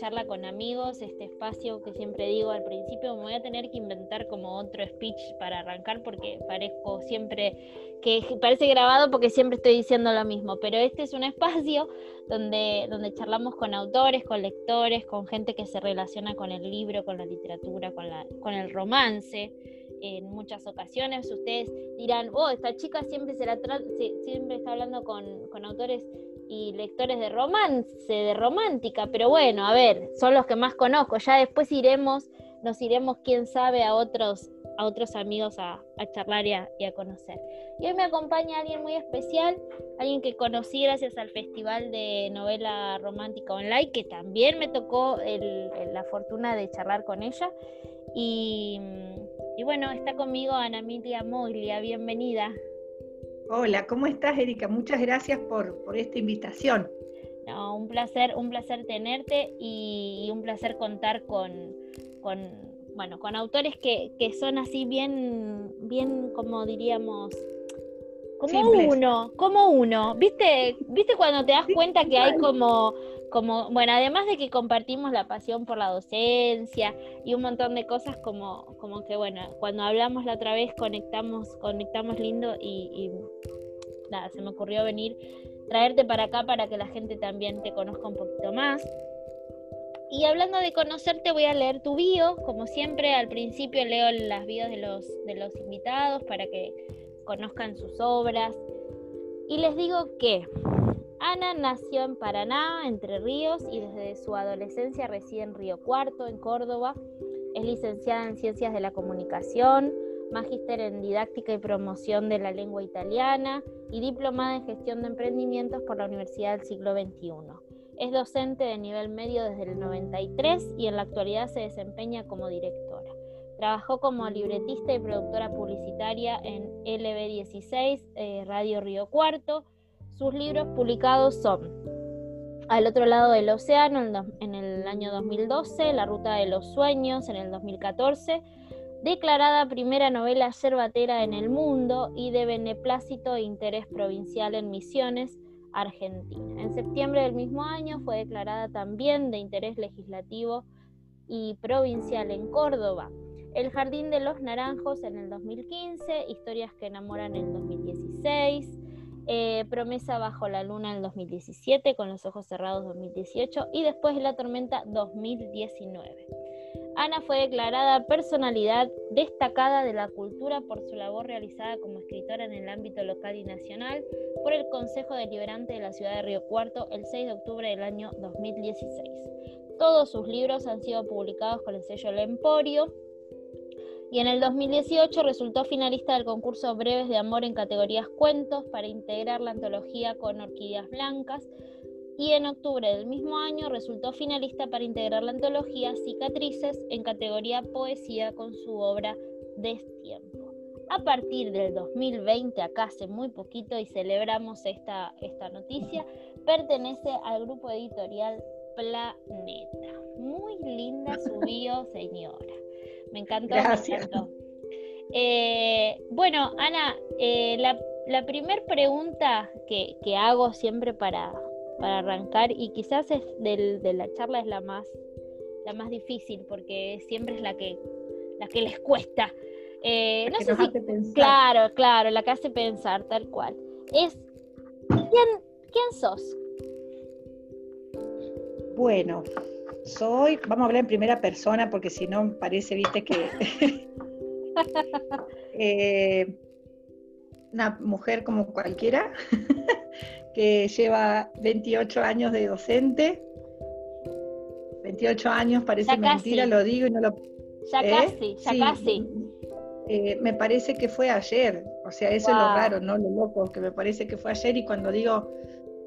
Charla con Amigos, este espacio que siempre digo al principio, me voy a tener que inventar como otro speech para arrancar porque parezco siempre que parece grabado porque siempre estoy diciendo lo mismo, pero este es un espacio donde, donde charlamos con autores, con lectores, con gente que se relaciona con el libro, con la literatura, con, la, con el romance en muchas ocasiones. Ustedes dirán, oh, esta chica siempre, se la siempre está hablando con, con autores y lectores de romance, de romántica, pero bueno, a ver, son los que más conozco. Ya después iremos, nos iremos, quién sabe, a otros, a otros amigos a, charlar y a, conocer. Y hoy me acompaña alguien muy especial, alguien que conocí gracias al Festival de Novela Romántica Online, que también me tocó la fortuna de charlar con ella. Y, y bueno, está conmigo Ana Emilia Moglia, bienvenida. Hola, ¿cómo estás, Erika? Muchas gracias por, esta invitación. No, un placer, un placer tenerte y, un placer contar con, bueno, con autores que, son así bien, bien, como diríamos, como uno, como uno. ¿Viste, ¿Viste cuando te das cuenta que hay como bueno, además de que compartimos la pasión por la docencia y un montón de cosas como, como que, bueno, cuando hablamos la otra vez conectamos, conectamos lindo y, nada, se me ocurrió venir, traerte para acá para que la gente también te conozca un poquito más. Y hablando de conocerte, voy a leer tu bio. Como siempre, al principio leo las bios de los, de los invitados para que conozcan sus obras. Y les digo que Ana nació en Paraná, Entre Ríos, y desde su adolescencia reside en Río Cuarto, en Córdoba. Es licenciada en Ciencias de la Comunicación, magíster en Didáctica y Promoción de la Lengua Italiana y diplomada en Gestión de Emprendimientos por la Universidad del Siglo XXI. Es docente de nivel medio desde el 93 y en la actualidad se desempeña como directora. Trabajó como libretista y productora publicitaria en LB16, eh, Radio Río Cuarto, sus libros publicados son Al otro lado del océano en el año 2012, La ruta de los sueños en el 2014, declarada primera novela yerbatera en el mundo y de beneplácito e interés provincial en Misiones, Argentina. En septiembre del mismo año fue declarada también de interés legislativo y provincial en Córdoba. El Jardín de los Naranjos en el 2015, Historias que enamoran en el 2016, eh, Promesa bajo la luna en 2017, Con los ojos cerrados 2018 y después La tormenta 2019. Ana fue declarada personalidad destacada de la cultura por su labor realizada como escritora en el ámbito local y nacional por el Consejo Deliberante de la ciudad de Río Cuarto el 6 de octubre del año 2016. Todos sus libros han sido publicados con el sello El Emporio y en el 2018 resultó finalista del concurso Breves de Amor en categorías cuentos para integrar la antología con Orquídeas Blancas y en octubre del mismo año resultó finalista para integrar la antología Cicatrices en categoría Poesía con su obra Destiempo. A partir del 2020, acá hace muy poquito y celebramos esta, esta noticia, pertenece al grupo editorial Planeta. Muy linda su bio, señora. Me encantó. Gracias. Eh, bueno, Ana, eh, la, la primera pregunta que, hago siempre para, para arrancar, y quizás es del, de la charla es la más, la más difícil, porque siempre es la que, la que les cuesta. Eh, no sé si, claro, claro, la que hace pensar, tal cual. Es, ¿quién, quién sos? Bueno, soy, vamos a hablar en primera persona porque si no parece, viste, que eh, una mujer como cualquiera, que lleva 28 años de docente, 28 años, parece mentira, lo digo y no lo... Ya ¿Eh? casi, ya casi. Eh, me parece que fue ayer, o sea, eso es lo raro, ¿no? Lo loco, que me parece que fue ayer y cuando digo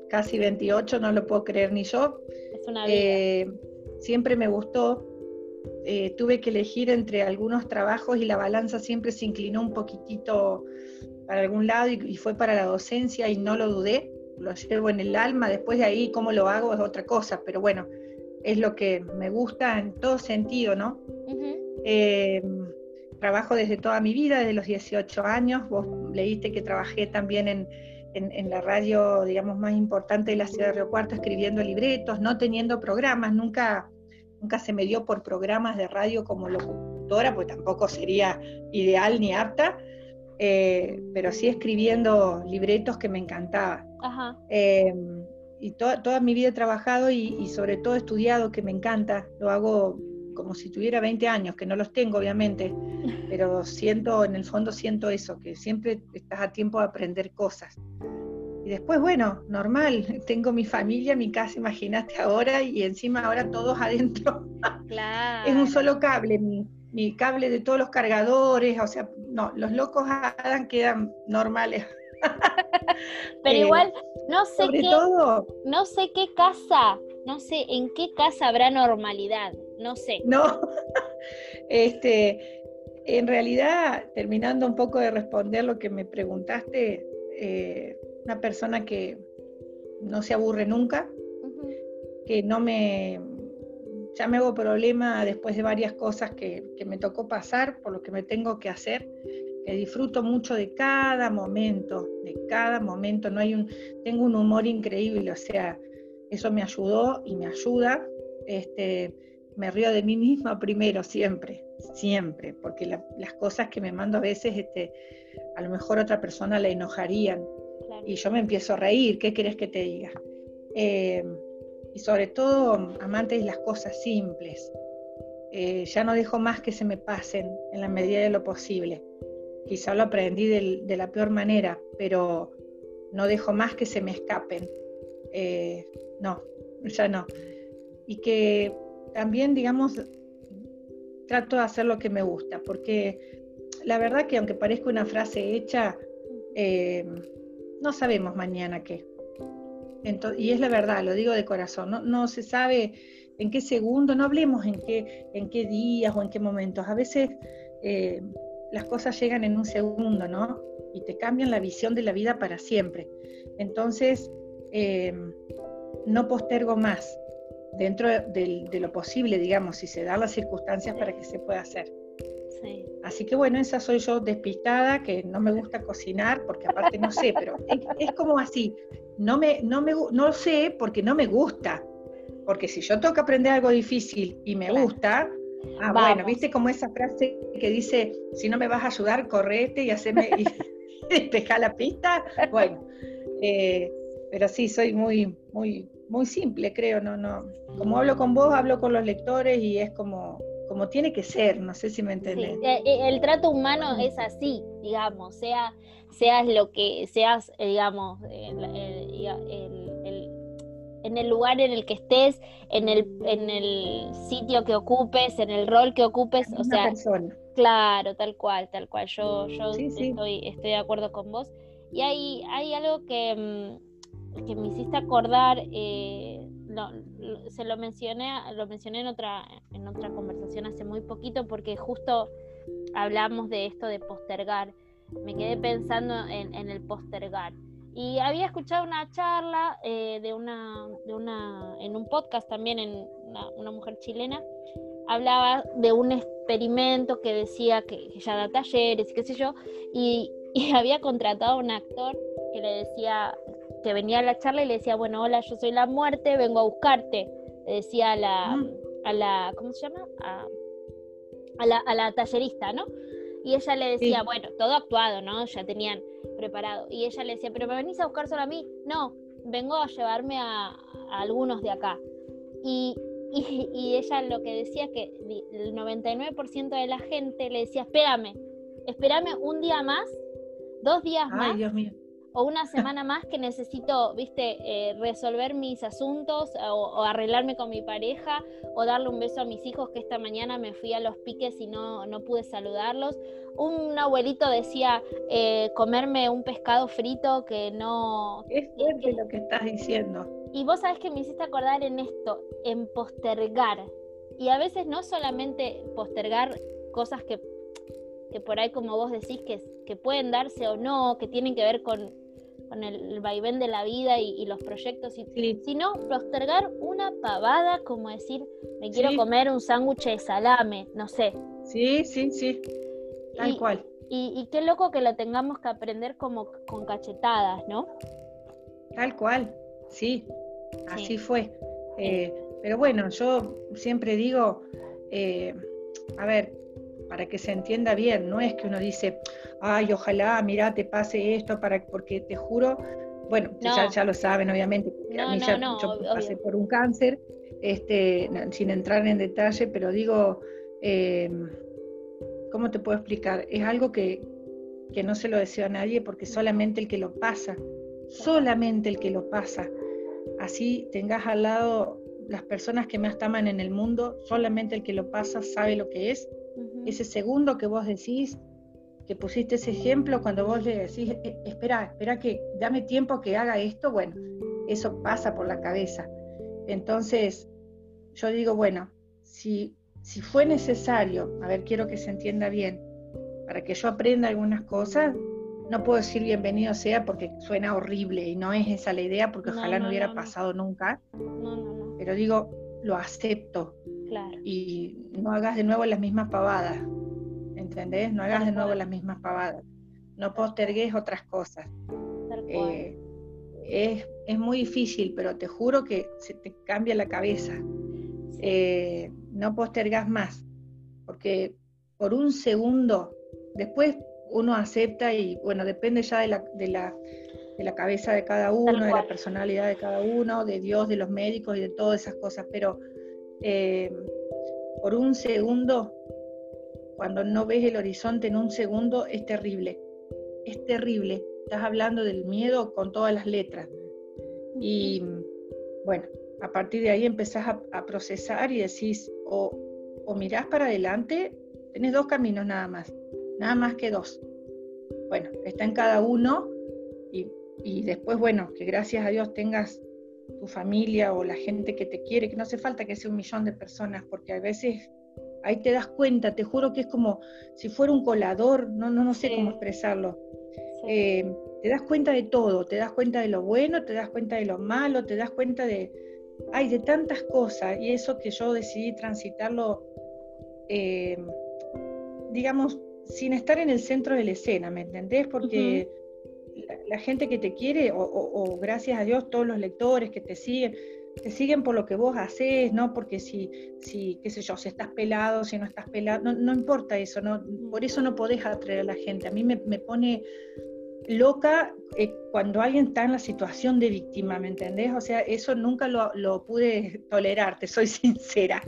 casi 28 no lo puedo creer ni yo. Es una vida siempre me gustó. Eh, tuve que elegir entre algunos trabajos y la balanza siempre se inclinó un poquitito para algún lado y, fue para la docencia y no lo dudé, lo llevo en el alma, después de ahí cómo lo hago es otra cosa, pero bueno, es lo que me gusta en todo sentido, ¿no? Eh, trabajo desde toda mi vida, desde los 18 años, vos leíste que trabajé también en, en, la radio, digamos, más importante de la ciudad de Río Cuarto, escribiendo libretos, no teniendo programas, nunca, nunca se me dio por programas de radio como locutora, pues tampoco sería ideal ni apta, eh, pero sí escribiendo libretos que me encantaba. Em, y toda mi vida he trabajado y, y, sobre todo he estudiado, que me encanta, lo hago como si tuviera 20 años, que no los tengo obviamente, pero siento, en el fondo siento eso, que siempre estás a tiempo de aprender cosas. Y después, bueno, normal, tengo mi familia, mi casa, imagínate ahora, y encima ahora todos adentro. Claro. es un solo cable, mi, mi, cable de todos los cargadores, o sea, no, los locos Adam quedan normales. Pero eh, igual, no sé qué, no sé qué casa, no sé en qué casa habrá normalidad, no sé. No, este, en realidad, terminando un poco de responder lo que me preguntaste, eh, una persona que no se aburre nunca, que no me, ya me hago problema después de varias cosas que, que, me tocó pasar, por lo que me tengo que hacer, que disfruto mucho de cada momento, de cada momento, no hay un, tengo un humor increíble, o sea, eso me ayudó y me ayuda, este, me río de mí misma primero, siempre, siempre, porque las cosas que me mando a veces, este, a lo mejor otra persona la enojarían y yo me empiezo a reír, ¿qué querés que te diga? Eh, y sobre todo, amante de las cosas simples. Eh, ya no dejo más que se me pasen en la medida de lo posible. Quizá lo aprendí de, la peor manera, pero no dejo más que se me escapen. Eh, no, ya no. Y que también, digamos, trato de hacer lo que me gusta, porque la verdad que aunque parezca una frase hecha, no sabemos mañana qué. y es la verdad, lo digo de corazón, no, se sabe en qué segundo, no hablemos en qué, en qué días o en qué momentos. A veces eh, las cosas llegan en un segundo, ¿no? Y te cambian la visión de la vida para siempre. Entonces, eh, no postergo más dentro de, lo posible, digamos, si se dan las circunstancias para que se pueda hacer. Así que bueno, esa soy yo despistada, que no me gusta cocinar, porque aparte no sé, pero es, como así, no, me, no, me, no sé porque no me gusta, porque si yo tengo que aprender algo difícil y me gusta, ah, bueno, viste como esa frase que dice, si no me vas a ayudar, correte y haceme y despeja la pista, bueno, eh, pero sí, soy muy, muy, muy simple, creo, no, no. Como hablo con vos, hablo con los lectores y es como, como tiene que ser, no sé si me entendés. Eh, eh, el, trato humano es así, digamos, sea, seas lo que seas, eh, digamos, en el lugar en el que estés, en el, en el sitio que ocupes, en el rol que ocupes, o sea, claro, tal cual, tal cual. Yo, yo Estoy, estoy de acuerdo con vos. Y hay, hay algo que, mm, que me hiciste acordar, eh, se lo mencioné, lo mencioné en otra, en otra conversación hace muy poquito, porque justo hablamos de esto de postergar. Me quedé pensando en, el postergar. Y había escuchado una charla eh, de, una, de una, en un podcast también, en una, mujer chilena, hablaba de un experimento que decía que, que, ya da talleres y qué sé yo, y había contratado a un actor que le decía, que venía a la charla y le decía, bueno, hola, yo soy la muerte, vengo a buscarte. Le decía a la, mm. a la ¿cómo se llama? A, la, a la tallerista, ¿no? Y ella le decía, bueno, todo actuado, ¿no? Ya tenían preparado. Y ella le decía, pero ¿me venís a buscar solo a mí? No, vengo a llevarme a, algunos de acá. Y, y, ella lo que decía que el 99% de la gente le decía, espérame, espérame un día más, dos días Ay, más. Dios mío o una semana más que necesito, viste, eh, resolver mis asuntos o, arreglarme con mi pareja o darle un beso a mis hijos que esta mañana me fui a los piques y no, no pude saludarlos. Un abuelito decía eh, comerme un pescado frito que no... Es fuerte lo que estás diciendo. Y vos sabés que me hiciste acordar en esto, en postergar. Y a veces no solamente postergar cosas que que por ahí como vos decís que, que pueden darse o no, que tienen que ver con, con el, vaivén de la vida y, los proyectos, y, sino postergar una pavada como decir, me quiero comer un sándwich de salame, no sé. Sí, sí, sí, tal cual. Y, qué loco que lo tengamos que aprender como con cachetadas, ¿no? Tal cual, sí, así fue. Eh, pero bueno, yo siempre digo, eh, a ver, para que se entienda bien, no es que uno dice, ay, ojalá, mira, te pase esto, para, porque te juro, bueno, ya, lo saben, obviamente, a mí ya, yo pasé por un cáncer, este, sin entrar en detalle, pero digo, eh, ¿cómo te puedo explicar? Es algo que, que no se lo deseo a nadie porque solamente el que lo pasa, solamente el que lo pasa, así tengas al lado las personas que más aman en el mundo, solamente el que lo pasa sabe lo que es. Ese segundo que vos decís, que pusiste ese ejemplo, cuando vos le decís, eh, espera, espera que dame tiempo que haga esto, bueno, eso pasa por la cabeza. Entonces, yo digo, bueno, si, si fue necesario, a ver, quiero que se entienda bien, para que yo aprenda algunas cosas, no puedo decir bienvenido sea porque suena horrible y no es esa la idea, porque ojalá no, hubiera pasado nunca. Pero digo, lo acepto. Claro. Y no hagas de nuevo las mismas pavadas. ¿Entendés? No hagas de nuevo las mismas pavadas. No postergues otras cosas. Eh, es, es, muy difícil, pero te juro que se te cambia la cabeza. Eh, no postergas más, porque por un segundo, después uno acepta y bueno, depende ya de la, de la, de la cabeza de cada uno, de la personalidad de cada uno, de Dios, de los médicos y de todas esas cosas, pero eh, por un segundo, cuando no ves el horizonte en un segundo, es terrible, es terrible. Estás hablando del miedo con todas las letras. Y bueno, a partir de ahí empezás a, procesar y decís, o, o mirás para adelante, tenés dos caminos nada más nada más que dos. Bueno, está en cada uno y, después, bueno, que gracias a Dios tengas tu familia o la gente que te quiere, que no hace falta que sea un millón de personas, porque a veces ahí te das cuenta, te juro que es como si fuera un colador, no, no, no sé cómo expresarlo. Eh, te das cuenta de todo, te das cuenta de lo bueno, te das cuenta de lo malo, te das cuenta de, hay de tantas cosas, y eso que yo decidí transitarlo, eh, digamos, sin estar en el centro de la escena, ¿me entendés? Porque la, gente que te quiere, o, gracias a Dios todos los lectores que te siguen, te siguen por lo que vos haces, no porque si, si qué sé yo, si estás pelado, si no estás pelado, no, no importa eso, no, por eso no podés atraer a la gente. A mí me, me pone loca eh, cuando alguien está en la situación de víctima, ¿me entendés? O sea, eso nunca lo, lo pude tolerar, te soy sincera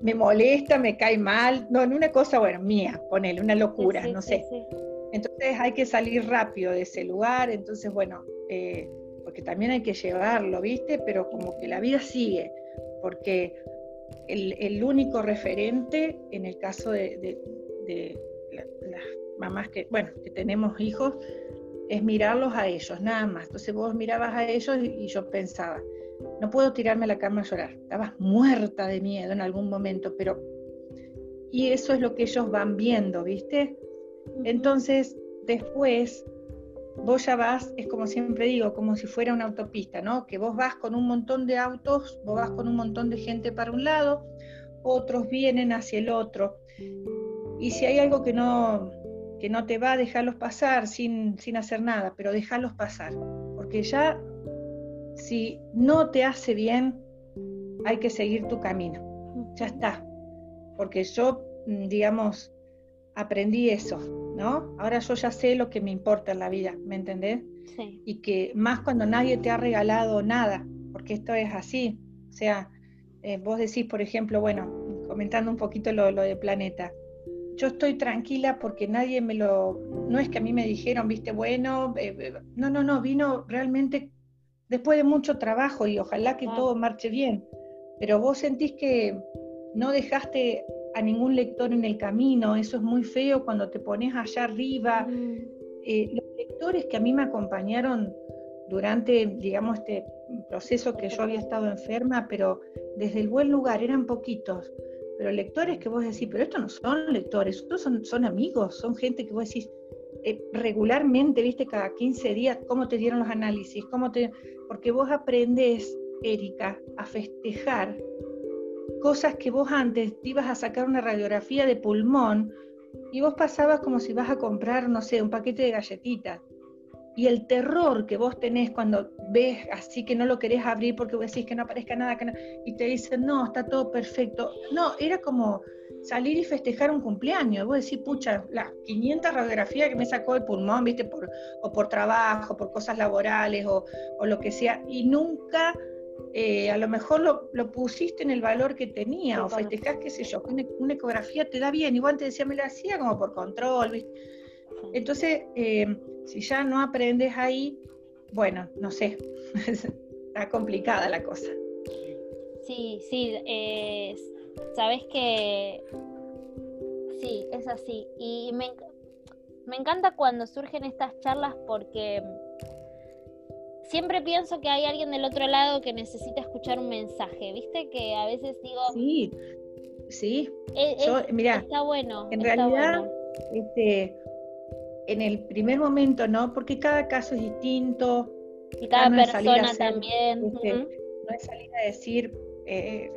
me molesta, me cae mal, no, en una cosa, bueno, mía, ponele, una locura, no sé. Entonces hay que salir rápido de ese lugar, entonces bueno, eh, porque también hay que llevarlo, ¿viste? Pero como que la vida sigue, porque el, único referente en el caso de, las mamás que, bueno, que tenemos hijos, es mirarlos a ellos, nada más. Entonces vos mirabas a ellos y yo pensaba, no puedo tirarme a la cama a llorar. Estabas muerta de miedo en algún momento, pero... Y eso es lo que ellos van viendo, ¿viste? Entonces, después, vos ya vas, es como siempre digo, como si fuera una autopista, ¿no? Que vos vas con un montón de autos, vos vas con un montón de gente para un lado, otros vienen hacia el otro. Y si hay algo que no, que no te va, a dejarlos pasar sin, sin hacer nada, pero dejarlos pasar, porque ya si no te hace bien, hay que seguir tu camino. Ya está. Porque yo, mm, digamos, aprendí eso, ¿no? Ahora yo ya sé lo que me importa en la vida, ¿me entendés? Sí. Y que más cuando nadie te ha regalado nada, porque esto es así. O sea, eh, vos decís, por ejemplo, bueno, comentando un poquito lo, lo de Planeta, yo estoy tranquila porque nadie me lo, no es que a mí me dijeron, viste, bueno, eh, eh, no, no, no, vino realmente después de mucho trabajo y ojalá que todo marche bien, pero vos sentís que no dejaste a ningún lector en el camino, eso es muy feo cuando te pones allá arriba. Mm. Eh, los lectores que a mí me acompañaron durante, digamos, este proceso que yo había estado enferma, pero desde el buen lugar, eran poquitos, pero lectores que vos decís, pero estos no son lectores, estos son, son amigos, son gente que vos decís, eh, regularmente, viste, cada 15 días, cómo te dieron los análisis, cómo te... Porque vos aprendés, Erika, a festejar cosas que vos antes te ibas a sacar una radiografía de pulmón y vos pasabas como si vas a comprar, no sé, un paquete de galletitas. Y el terror que vos tenés cuando ves así que no lo querés abrir porque vos decís que no aparezca nada, que y te dicen, no, está todo perfecto. No, era como salir y festejar un cumpleaños. Vos decís, pucha, las 500 radiografías que me sacó el pulmón, viste, por, o por trabajo, por cosas laborales o, o lo que sea, y nunca eh, a lo mejor lo, pusiste en el valor que tenía, o festejás, qué sé yo, una, ecografía te da bien, igual te decía, me la hacía como por control, Entonces, eh, si ya no aprendes ahí, bueno, no sé, está complicada la cosa. Sí, sí, eh, sabes que sí, es así. Y me, me encanta cuando surgen estas charlas porque siempre pienso que hay alguien del otro lado que necesita escuchar un mensaje, ¿viste? Que a veces digo... Sí, sí. mira, está bueno. En realidad, este, en el primer momento, ¿no? Porque cada caso es distinto. Y cada persona también. Este, no es salir a decir, eh,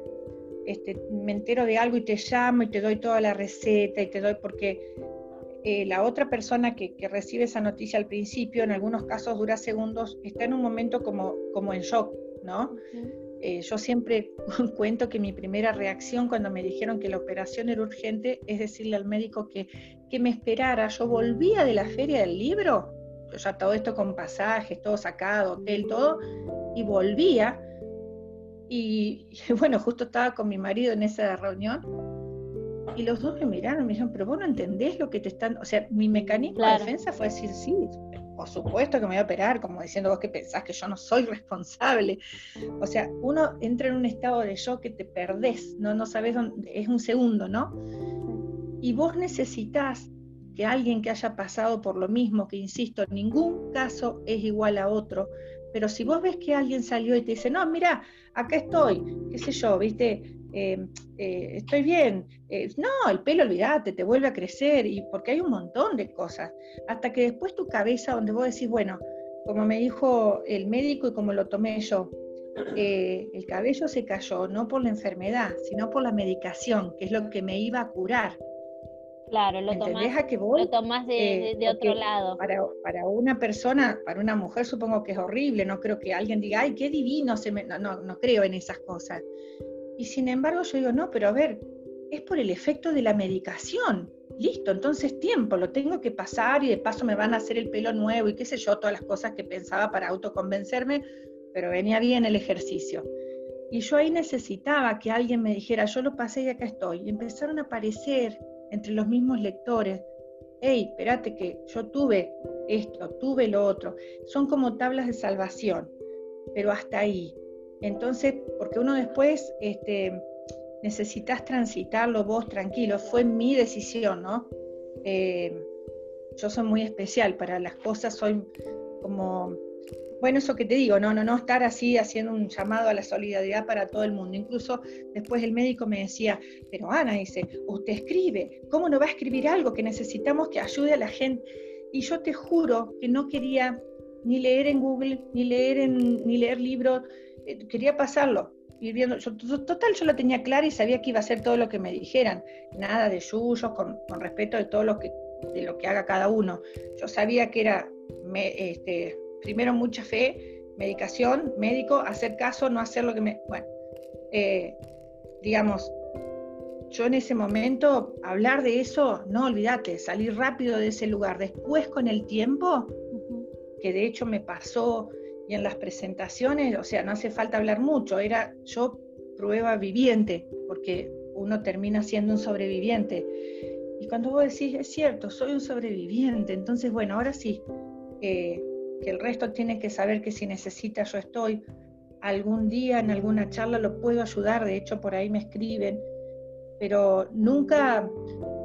este, me entero de algo y te llamo y te doy toda la receta y te doy porque eh, la otra persona que, recibe esa noticia al principio, en algunos casos dura segundos, está en un momento como, como en shock, ¿no? Eh, yo siempre cuento que mi primera reacción cuando me dijeron que la operación era urgente es decirle al médico que, que me esperara. Yo volvía de la feria del libro, yo ya todo esto con pasajes, todo sacado, hotel, todo, y volvía. Y, y bueno, justo estaba con mi marido en esa reunión y los dos me miraron y me dijeron, pero vos no entendés lo que te están... O sea, mi mecanismo de defensa fue decir, sí, por supuesto que me voy a operar, como diciendo vos que pensás que yo no soy responsable. O sea, uno entra en un estado de shock que te perdés, no, no sabes dónde, es un segundo, ¿no? Y vos necesitas que alguien que haya pasado por lo mismo, que insisto, ningún caso es igual a otro, pero si vos ves que alguien salió y te dice, no, mira, acá estoy, qué sé yo, viste, Em, eh, estoy bien. Eh, no, el pelo, olvídate, te vuelve a crecer, y porque hay un montón de cosas. Hasta que después tu cabeza, donde vos decís, bueno, como me dijo el médico y como lo tomé yo, eh, el cabello se cayó no por la enfermedad, sino por la medicación, que es lo que me iba a curar. Claro, lo tomás, que lo tomás de, otro lado. Para, para, una persona, para una mujer supongo que es horrible, no creo que alguien diga, ay, qué divino, se me... no, no, no creo en esas cosas. Y sin embargo yo digo, no, pero a ver, es por el efecto de la medicación. Listo, entonces tiempo, lo tengo que pasar y de paso me van a hacer el pelo nuevo y qué sé yo, todas las cosas que pensaba para autoconvencerme, pero venía bien el ejercicio. Y yo ahí necesitaba que alguien me dijera, yo lo pasé y acá estoy. Y empezaron a aparecer entre los mismos lectores, hey, espérate que yo tuve esto, tuve lo otro. Son como tablas de salvación, pero hasta ahí. Entonces, porque uno después este, necesitas transitarlo vos tranquilo, fue mi decisión, ¿no? Eh, yo soy muy especial para las cosas, soy como, bueno, eso que te digo, no, no, no estar así haciendo un llamado a la solidaridad para todo el mundo. Incluso después el médico me decía, pero Ana dice, usted escribe, ¿cómo no va a escribir algo que necesitamos que ayude a la gente? Y yo te juro que no quería ni leer en Google, ni leer en, ni leer libros, quería pasarlo, ir viendo, total yo lo tenía clara y sabía que iba a hacer todo lo que me dijeran, nada de suyos, con, respeto de todo lo que, de lo que haga cada uno. Yo sabía que era, este, primero mucha fe, medicación, médico, hacer caso, no hacer lo que me... Bueno, eh, digamos, yo en ese momento, hablar de eso, no olvídate, salir rápido de ese lugar. Después con el tiempo, que de hecho me pasó y en las presentaciones, o sea, no hace falta hablar mucho, era yo prueba viviente, porque uno termina siendo un sobreviviente. Y cuando vos decís, es cierto, soy un sobreviviente, entonces, bueno, ahora sí, eh, que el resto tiene que saber que si necesita yo estoy, algún día en alguna charla lo puedo ayudar, de hecho por ahí me escriben, pero nunca,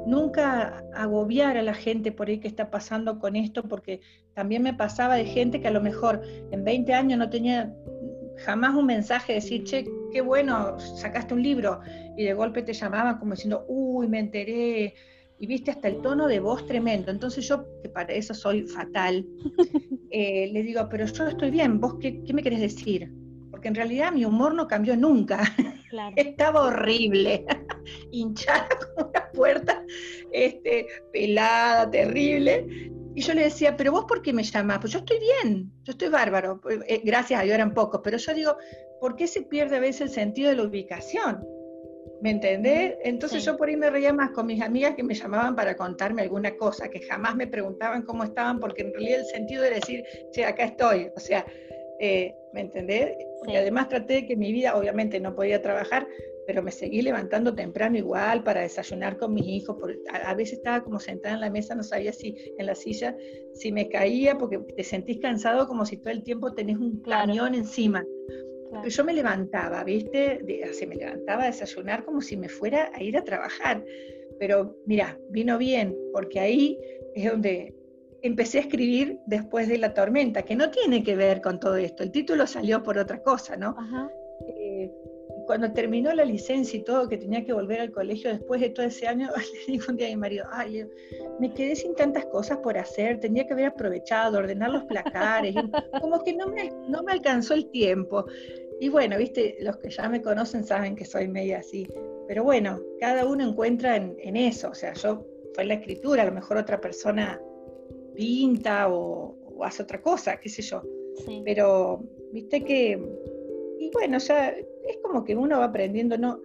nunca agobiar a la gente por ahí que está pasando con esto, porque también me pasaba de gente que a lo mejor en 20 años no tenía jamás un mensaje de decir, che, qué bueno, sacaste un libro, y de golpe te llamaban como diciendo, uy, me enteré, y viste hasta el tono de voz tremendo. Entonces yo, que para eso soy fatal, eh, le digo, pero yo estoy bien, vos qué, qué me querés decir? Porque en realidad mi humor no cambió nunca. Estaba horrible, hinchada como una puerta, este, pelada, terrible. Y yo le decía, pero vos por qué me llamás? Pues yo estoy bien, yo estoy bárbaro. Eh, gracias a Dios eran pocos, pero yo digo, ¿por qué se pierde a veces el sentido de la ubicación? ¿Me entendés? Entonces yo por ahí me reía más con mis amigas que me llamaban para contarme alguna cosa, que jamás me preguntaban cómo estaban, porque en realidad el sentido era decir, che, acá estoy. O sea, eh, ¿me entendés? Y además traté de que mi vida, obviamente no podía trabajar, pero me seguí levantando temprano igual para desayunar con mis hijos. a, veces estaba como sentada en la mesa, no sabía si en la silla, si me caía, porque te sentís cansado como si todo el tiempo tenés un camión encima. Pero yo me levantaba, ¿viste? se me levantaba a desayunar como si me fuera a ir a trabajar. Pero mira, vino bien, porque ahí es donde empecé a escribir después de la tormenta, que no tiene que ver con todo esto. El título salió por otra cosa, ¿no? Eh, cuando terminó la licencia y todo, que tenía que volver al colegio después de todo ese año, le dijo un día a mi marido, ay, me quedé sin tantas cosas por hacer, tenía que haber aprovechado, ordenar los placares, como que no me, no me alcanzó el tiempo. Y bueno, viste, los que ya me conocen saben que soy media así. Pero bueno, cada uno encuentra en, eso. O sea, yo fue la escritura, a lo mejor otra persona pinta o, hace otra cosa, qué sé yo. Pero viste que, y bueno, ya es como que uno va aprendiendo, no,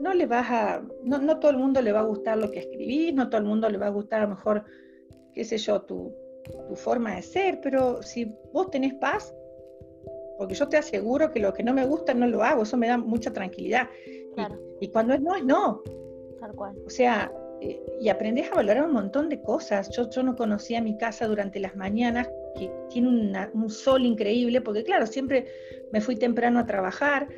no le vas a, no, no todo el mundo le va a gustar lo que escribís, no todo el mundo le va a gustar a lo mejor, qué sé yo, tu, tu forma de ser, pero si vos tenés paz, porque yo te aseguro que lo que no me gusta no lo hago, eso me da mucha tranquilidad. Y, cuando es no, es no. Tal cual. O sea, eh, y aprendes a valorar un montón de cosas. Yo, yo no conocía mi casa durante las mañanas, que tiene un sol increíble, porque claro, siempre me fui temprano a trabajar.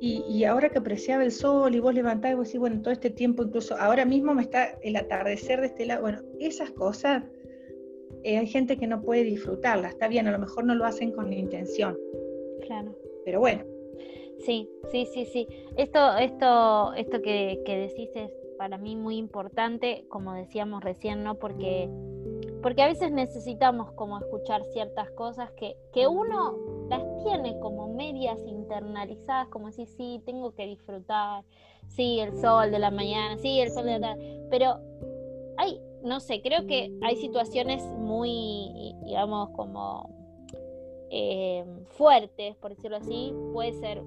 Y, ahora que apreciaba el sol y vos levantás y vos decís, bueno, todo este tiempo, incluso ahora mismo me está el atardecer de este lado, bueno, esas cosas, eh, hay gente que no puede disfrutarlas, está bien, a lo mejor no lo hacen con la intención, Claro. Pero bueno. Sí, sí, sí, sí. Esto, esto, esto que, decís es para mí muy importante, como decíamos recién, ¿no? Porque, porque a veces necesitamos como escuchar ciertas cosas que, que uno las tiene como medias internalizadas, como decir, sí, tengo que disfrutar, sí, el sol de la mañana, sí, el sol de la tarde, pero hay, no sé, creo que hay situaciones muy, digamos, como eh, fuertes, por decirlo así, puede ser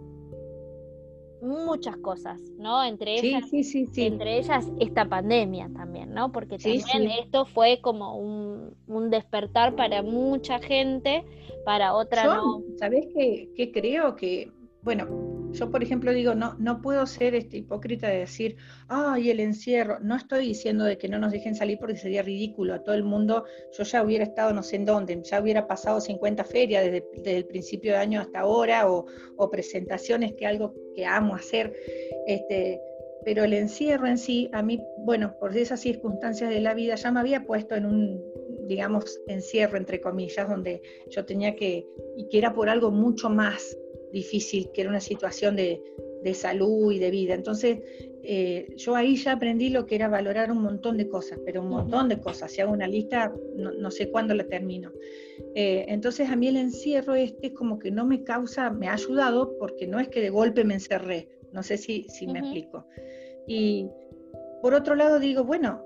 muchas cosas, ¿no? Entre ellas, entre ellas esta pandemia también, ¿no? Porque también esto fue como un, despertar para mucha gente, para otra no. ¿Sabés qué, qué creo? Que, bueno, yo, por ejemplo, digo, no, no puedo ser este hipócrita de decir, ay, el encierro. No estoy diciendo de que no nos dejen salir porque sería ridículo. A todo el mundo, yo ya hubiera estado no sé en dónde, ya hubiera pasado 50 ferias desde, el principio de año hasta ahora, o, presentaciones, que algo que amo hacer. Este, pero el encierro en sí, a mí, bueno, por esas circunstancias de la vida, ya me había puesto en un, digamos, encierro, entre comillas, donde yo tenía que, y que era por algo mucho más difícil, que era una situación de, salud y de vida. Entonces, eh, yo ahí ya aprendí lo que era valorar un montón de cosas, pero un montón de cosas. Si hago una lista, no, sé cuándo la termino. Eh, entonces, a mí el encierro este como que no me causa, me ha ayudado porque no es que de golpe me encerré. No sé si, si me explico. Y por otro lado digo, bueno,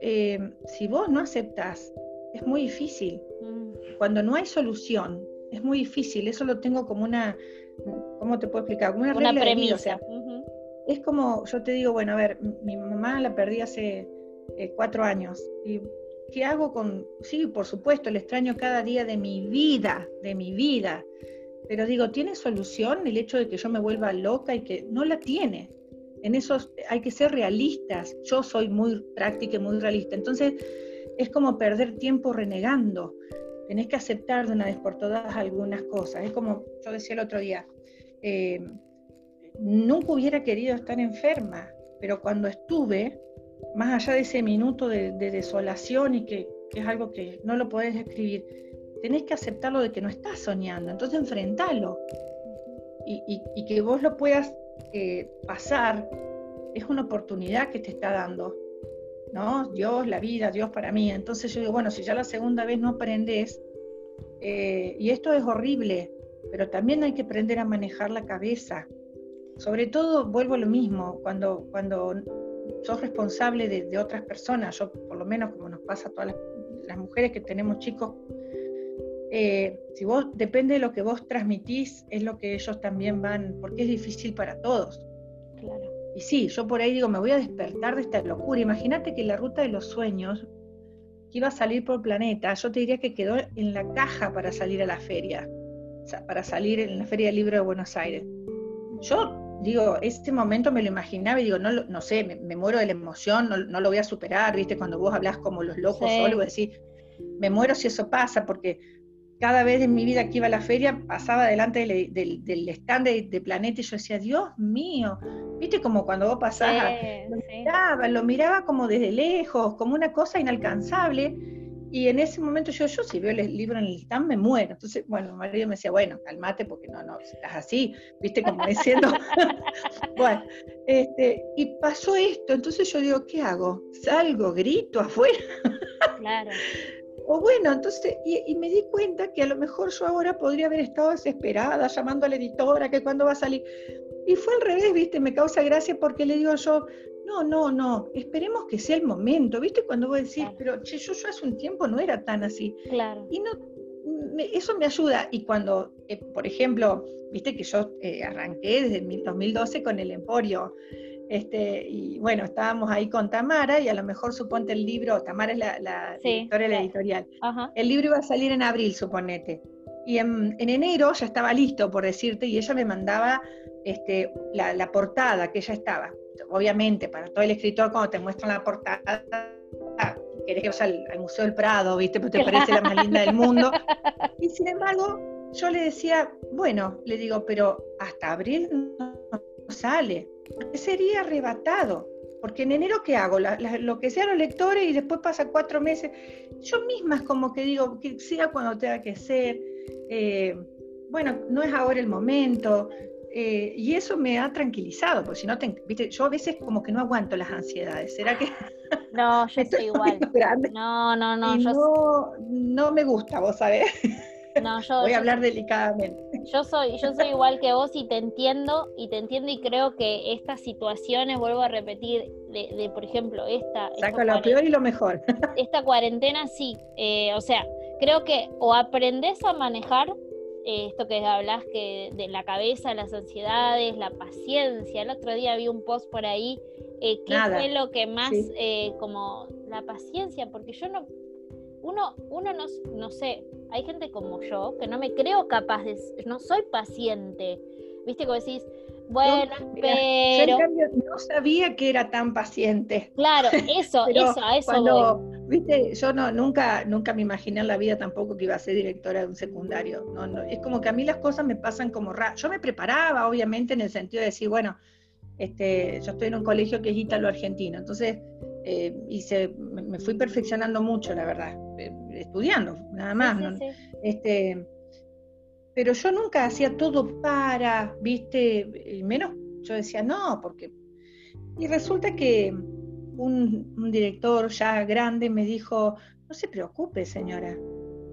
eh, si vos no aceptás, es muy difícil. Mm. Cuando no hay solución, es muy difícil, eso lo tengo como una, ¿cómo te puedo explicar? Como una, regla premisa. Es como, yo te digo, bueno, a ver, mi mamá la perdí hace eh, cuatro años. ¿Y qué hago con.? Sí, por supuesto, le extraño cada día de mi vida, de mi vida. Pero digo, ¿tiene solución el hecho de que yo me vuelva loca y que no la tiene? En eso hay que ser realistas. Yo soy muy práctica y muy realista. Entonces, es como perder tiempo renegando tenés que aceptar de una vez por todas algunas cosas. Es como yo decía el otro día, eh, nunca hubiera querido estar enferma, pero cuando estuve, más allá de ese minuto de, desolación y que, es algo que no lo podés describir, tenés que aceptarlo de que no estás soñando, entonces enfrentalo. Y, que vos lo puedas eh, pasar es una oportunidad que te está dando. ¿No? Dios, la vida, Dios para mí. Entonces yo digo, bueno, si ya la segunda vez no aprendes, eh, y esto es horrible, pero también hay que aprender a manejar la cabeza. Sobre todo, vuelvo a lo mismo, cuando, cuando sos responsable de, otras personas. Yo, por lo menos, como nos pasa a todas las, mujeres que tenemos chicos, eh, si vos, depende de lo que vos transmitís, es lo que ellos también van, porque es difícil para todos. Y sí, yo por ahí digo, me voy a despertar de esta locura. Imagínate que la ruta de los sueños, que iba a salir por planeta, yo te diría que quedó en la caja para salir a la feria, para salir en la Feria del Libro de Buenos Aires. Yo digo, este momento me lo imaginaba y digo, no, no sé, me, muero de la emoción, no, lo voy a superar, ¿viste? Cuando vos hablas como los locos sí. solo, decís, me muero si eso pasa, porque cada vez en mi vida que iba a la feria pasaba delante del, stand de, Planeta y yo decía, Dios mío, ¿viste? Como cuando vos pasabas, lo, miraba, lo miraba como desde lejos, como una cosa inalcanzable y en ese momento yo, yo si veo el libro en el stand me muero. Entonces, bueno, mi marido me decía, bueno, calmate porque no, no, estás así, viste, como diciendo. bueno, este, y pasó esto, entonces yo digo, ¿qué hago? ¿Salgo, grito afuera? claro. O bueno, entonces, y, me di cuenta que a lo mejor yo ahora podría haber estado desesperada, llamando a la editora, que cuándo va a salir. Y fue al revés, viste, me causa gracia porque le digo yo, no, no, no, esperemos que sea el momento, ¿viste? Cuando vos decís, pero che, yo, hace un tiempo no era tan así. Claro. Y no, eso me ayuda. Y cuando, eh, por ejemplo, viste que yo eh, arranqué desde el 2012 con el Emporio. Este, y bueno, estábamos ahí con Tamara y a lo mejor suponte el libro, Tamara es la, directora de la editorial, el libro iba a salir en abril, suponete. Y en, enero ya estaba listo, por decirte, y ella me mandaba este, la, la portada que ya estaba obviamente, para todo el escritor, cuando te muestran la portada, querés que vaya al, Museo del Prado, ¿viste? Porque te parece la más linda del mundo. Y sin embargo, yo le decía, bueno, le digo, pero hasta abril no sale, sería arrebatado. Porque en enero, ¿qué hago? lo que sean los lectores y después pasa cuatro meses. Yo misma es como que digo, que sea cuando tenga que ser. Eh, bueno, no es ahora el momento. Eh, y eso me ha tranquilizado, porque si no, te, ¿viste? yo a veces como que no aguanto las ansiedades. ¿Será que.? No, yo estoy igual. No, no, no. no, no me gusta, vos sabés. No, yo, Voy a hablar delicadamente. Yo soy, yo soy igual que vos y te entiendo, y te entiendo y creo que estas situaciones, vuelvo a repetir, de, por ejemplo, esta... Saco lo peor y lo mejor. Esta cuarentena sí, eh, o sea, creo que o aprendes a manejar esto que hablas que de la cabeza, las ansiedades, la paciencia. El otro día vi un post por ahí, eh, ¿qué fue lo que más, eh, como la paciencia? Porque yo no, uno, uno no, no sé, hay gente como yo que no me creo capaz de, no soy paciente. ¿Viste? Como decís, bueno, pero. Yo, cambio, no sabía que era tan paciente. Claro, eso, eso, a eso cuando, Viste, yo no, nunca, nunca me imaginé en la vida tampoco que iba a ser directora de un secundario. No, no, es como que a mí las cosas me pasan como raras. Yo me preparaba, obviamente, en el sentido de decir, bueno, este, yo estoy en un colegio que es ítalo-argentino, entonces eh, hice, me, fui perfeccionando mucho, la verdad, estudiando, nada más. Este, pero yo nunca hacía todo para, viste, y menos yo decía, no, porque... Y resulta que un, director ya grande me dijo, no se preocupe señora,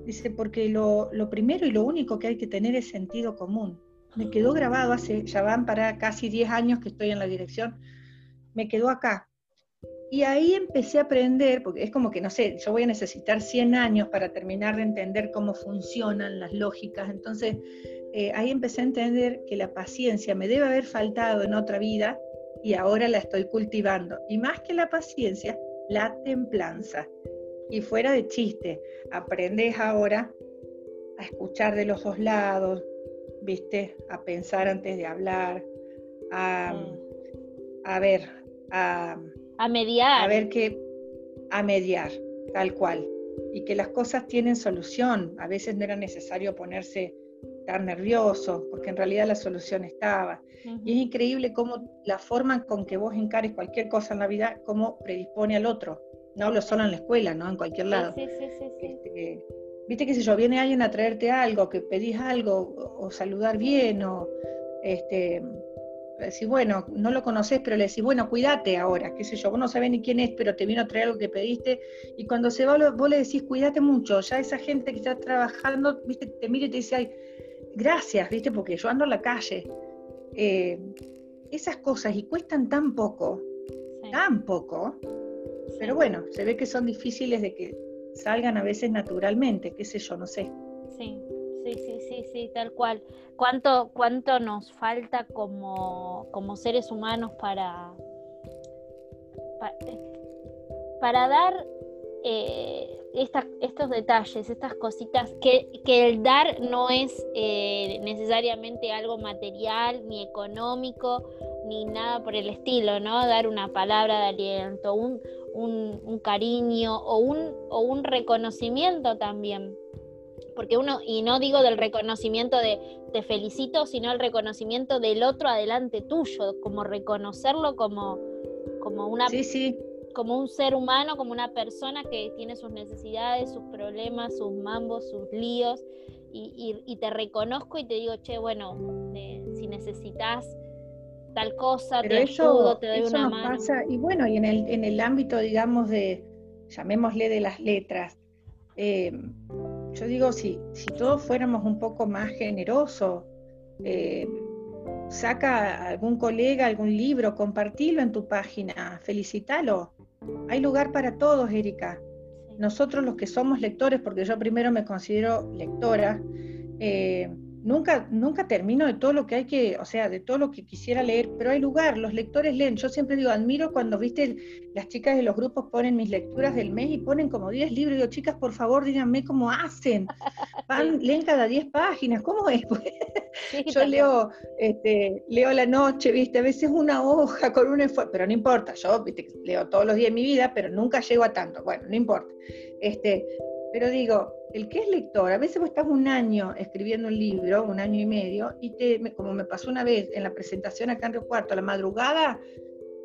dice, porque lo, lo, primero y lo único que hay que tener es sentido común. Me quedó grabado hace, ya van para casi 10 años que estoy en la dirección, me quedó acá. Y ahí empecé a aprender, porque es como que, no sé, yo voy a necesitar 100 años para terminar de entender cómo funcionan las lógicas. Entonces, eh, ahí empecé a entender que la paciencia me debe haber faltado en otra vida y ahora la estoy cultivando. Y más que la paciencia, la templanza. Y fuera de chiste, aprendes ahora a escuchar de los dos lados, ¿viste? A pensar antes de hablar, a, mm. a ver, a a mediar. A ver qué, a mediar, tal cual. Y que las cosas tienen solución. A veces no era necesario ponerse tan nervioso, porque en realidad la solución estaba. Y es increíble cómo la forma con que vos encares cualquier cosa en la vida, cómo predispone al otro. No hablo solo en la escuela, ¿no? En cualquier lado. Sí, sí, sí, este, Viste que si yo, viene alguien a traerte algo, que pedís algo, o, o saludar bien, o este, decís, bueno, no lo conoces, pero le decís, bueno, cuídate ahora, qué sé yo, vos no sabés ni quién es, pero te vino a traer algo que pediste, y cuando se va, vos le decís, cuídate mucho, ya esa gente que está trabajando, viste, te mira y te dice, ay, gracias, viste, porque yo ando en la calle. Eh, esas cosas, y cuestan tan poco, Tampoco. Pero bueno, se ve que son difíciles de que salgan a veces naturalmente, qué sé yo, no sé. Sí, sí, sí, sí, sí, tal cual. ¿Cuánto, cuánto nos falta como, como seres humanos para, para, dar eh, estos detalles, estas cositas, que, que el dar no es eh, necesariamente algo material, ni económico, ni nada por el estilo, ¿no? Dar una palabra de aliento, un, un, cariño o un, o un reconocimiento también. Porque uno, y no digo del reconocimiento de te felicito, sino el reconocimiento del otro adelante tuyo, como reconocerlo como, como una sí, sí. como un ser humano, como una persona que tiene sus necesidades, sus problemas, sus mambos, sus líos, y, te reconozco y te digo, che, bueno, eh, si necesitas tal cosa, te ayudo, te doy una mano. y bueno, y en el, en el ámbito, digamos, de, llamémosle de las letras, eh, yo digo, si, si todos fuéramos un poco más generosos, eh, saca algún colega algún libro, compartilo en tu página, felicítalo. Hay lugar para todos, Erika. Nosotros los que somos lectores, porque yo primero me considero lectora, eh, nunca, nunca termino de todo lo que hay que, o sea, de todo lo que quisiera leer, pero hay lugar, los lectores leen. Yo siempre digo, admiro cuando, viste, las chicas de los grupos ponen mis lecturas del mes y ponen como 10 libros. Digo, chicas, por favor, díganme cómo hacen. Van, leen cada 10 páginas, ¿cómo es? yo leo, este, leo la noche, viste, a veces una hoja con un esfuerzo, pero no importa, yo viste, leo todos los días de mi vida, pero nunca llego a tanto. Bueno, no importa. Este, pero digo, el que es lector, a veces vos estás un año escribiendo un libro, un año y medio, y te, como me pasó una vez en la presentación acá en Río Cuarto, a la madrugada,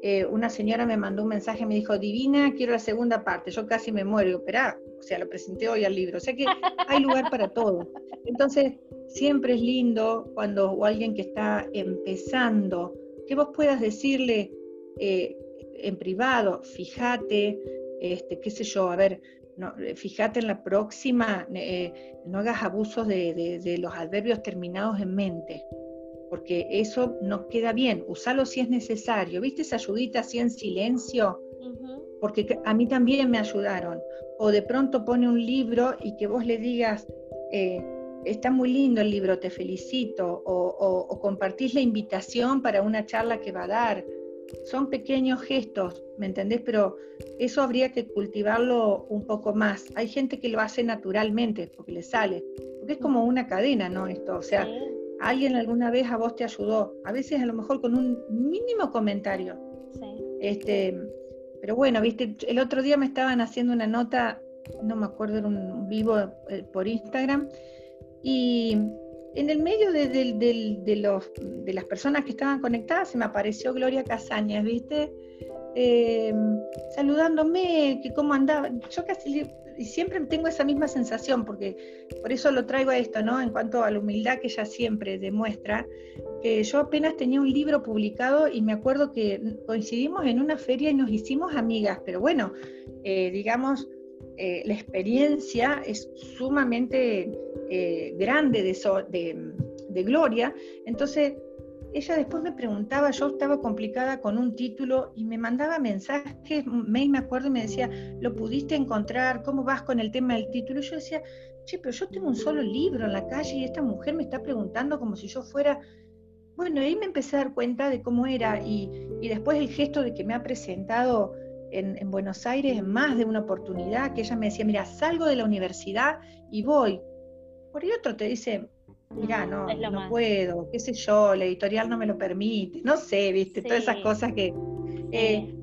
eh, una señora me mandó un mensaje, me dijo, Divina, quiero la segunda parte, yo casi me muero, pero, o sea, lo presenté hoy al libro, o sea que hay lugar para todo. Entonces, siempre es lindo cuando o alguien que está empezando, que vos puedas decirle eh, en privado, fíjate, este, qué sé yo, a ver, no, eh, fíjate en la próxima, eh, no hagas abusos de, los adverbios terminados en mente, porque eso no queda bien. Usalo si es necesario. ¿Viste esa ayudita así en silencio? Porque a mí también me ayudaron. O de pronto pone un libro y que vos le digas, eh, está muy lindo el libro, te felicito, o compartís la invitación para una charla que va a dar son pequeños gestos, ¿me entendés? Pero eso habría que cultivarlo un poco más. Hay gente que lo hace naturalmente, porque le sale, porque es como una cadena, ¿no? Esto, o sea, alguien alguna vez a vos te ayudó, a veces a lo mejor con un mínimo comentario. Sí. Este, pero bueno, viste, el otro día me estaban haciendo una nota, no me acuerdo, era un vivo eh, por Instagram, y en el medio de, los, de, las personas que estaban conectadas se me apareció Gloria Casañas, ¿viste? Eh, saludándome, que cómo andaba. Yo casi y siempre tengo esa misma sensación, porque por eso lo traigo a esto, ¿no? En cuanto a la humildad que ella siempre demuestra, que yo apenas tenía un libro publicado y me acuerdo que coincidimos en una feria y nos hicimos amigas, pero bueno, eh, digamos, eh, la experiencia es sumamente eh, grande de, Gloria. Entonces, ella después me preguntaba, yo estaba complicada con un título y me mandaba mensajes, me acuerdo y me decía, ¿lo pudiste encontrar? ¿Cómo vas con el tema del título? Y yo decía, che, pero yo tengo un solo libro en la calle y esta mujer me está preguntando como si yo fuera... Bueno, ahí me empecé a dar cuenta de cómo era y después el gesto de que me ha presentado en, Buenos Aires en más de una oportunidad, que ella me decía, mira, salgo de la universidad y voy. Por ahí otro te dice, mira, no, no puedo, qué sé yo, la editorial no me lo permite, no sé, viste, todas esas cosas que... Eh,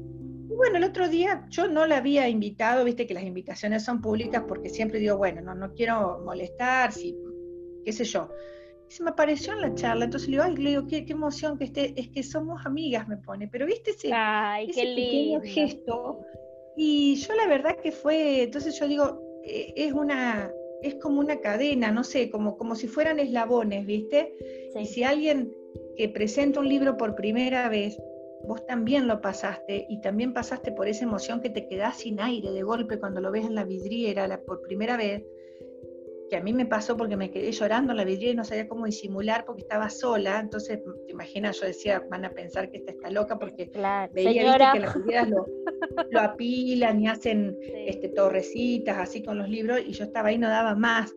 bueno, el otro día yo no la había invitado, viste que las invitaciones son públicas porque siempre digo, bueno, no, no quiero molestar, si, qué sé yo se me apareció en la charla, entonces le digo, ay, le digo, qué, emoción que esté, es que somos amigas, me pone, pero viste ese, pequeño gesto, y yo la verdad que fue, entonces yo digo, eh, es una, es como una cadena, no sé, como, como si fueran eslabones, ¿viste? Y si alguien que presenta un libro por primera vez, vos también lo pasaste y también pasaste por esa emoción que te quedás sin aire de golpe cuando lo ves en la vidriera la, por primera vez, que a mí me pasó porque me quedé llorando en la vidriera y no sabía cómo disimular porque estaba sola, entonces te imaginas, yo decía, van a pensar que esta está loca porque veía que las vidrieras lo, apilan y hacen este, torrecitas así con los libros y yo estaba ahí, no daba más.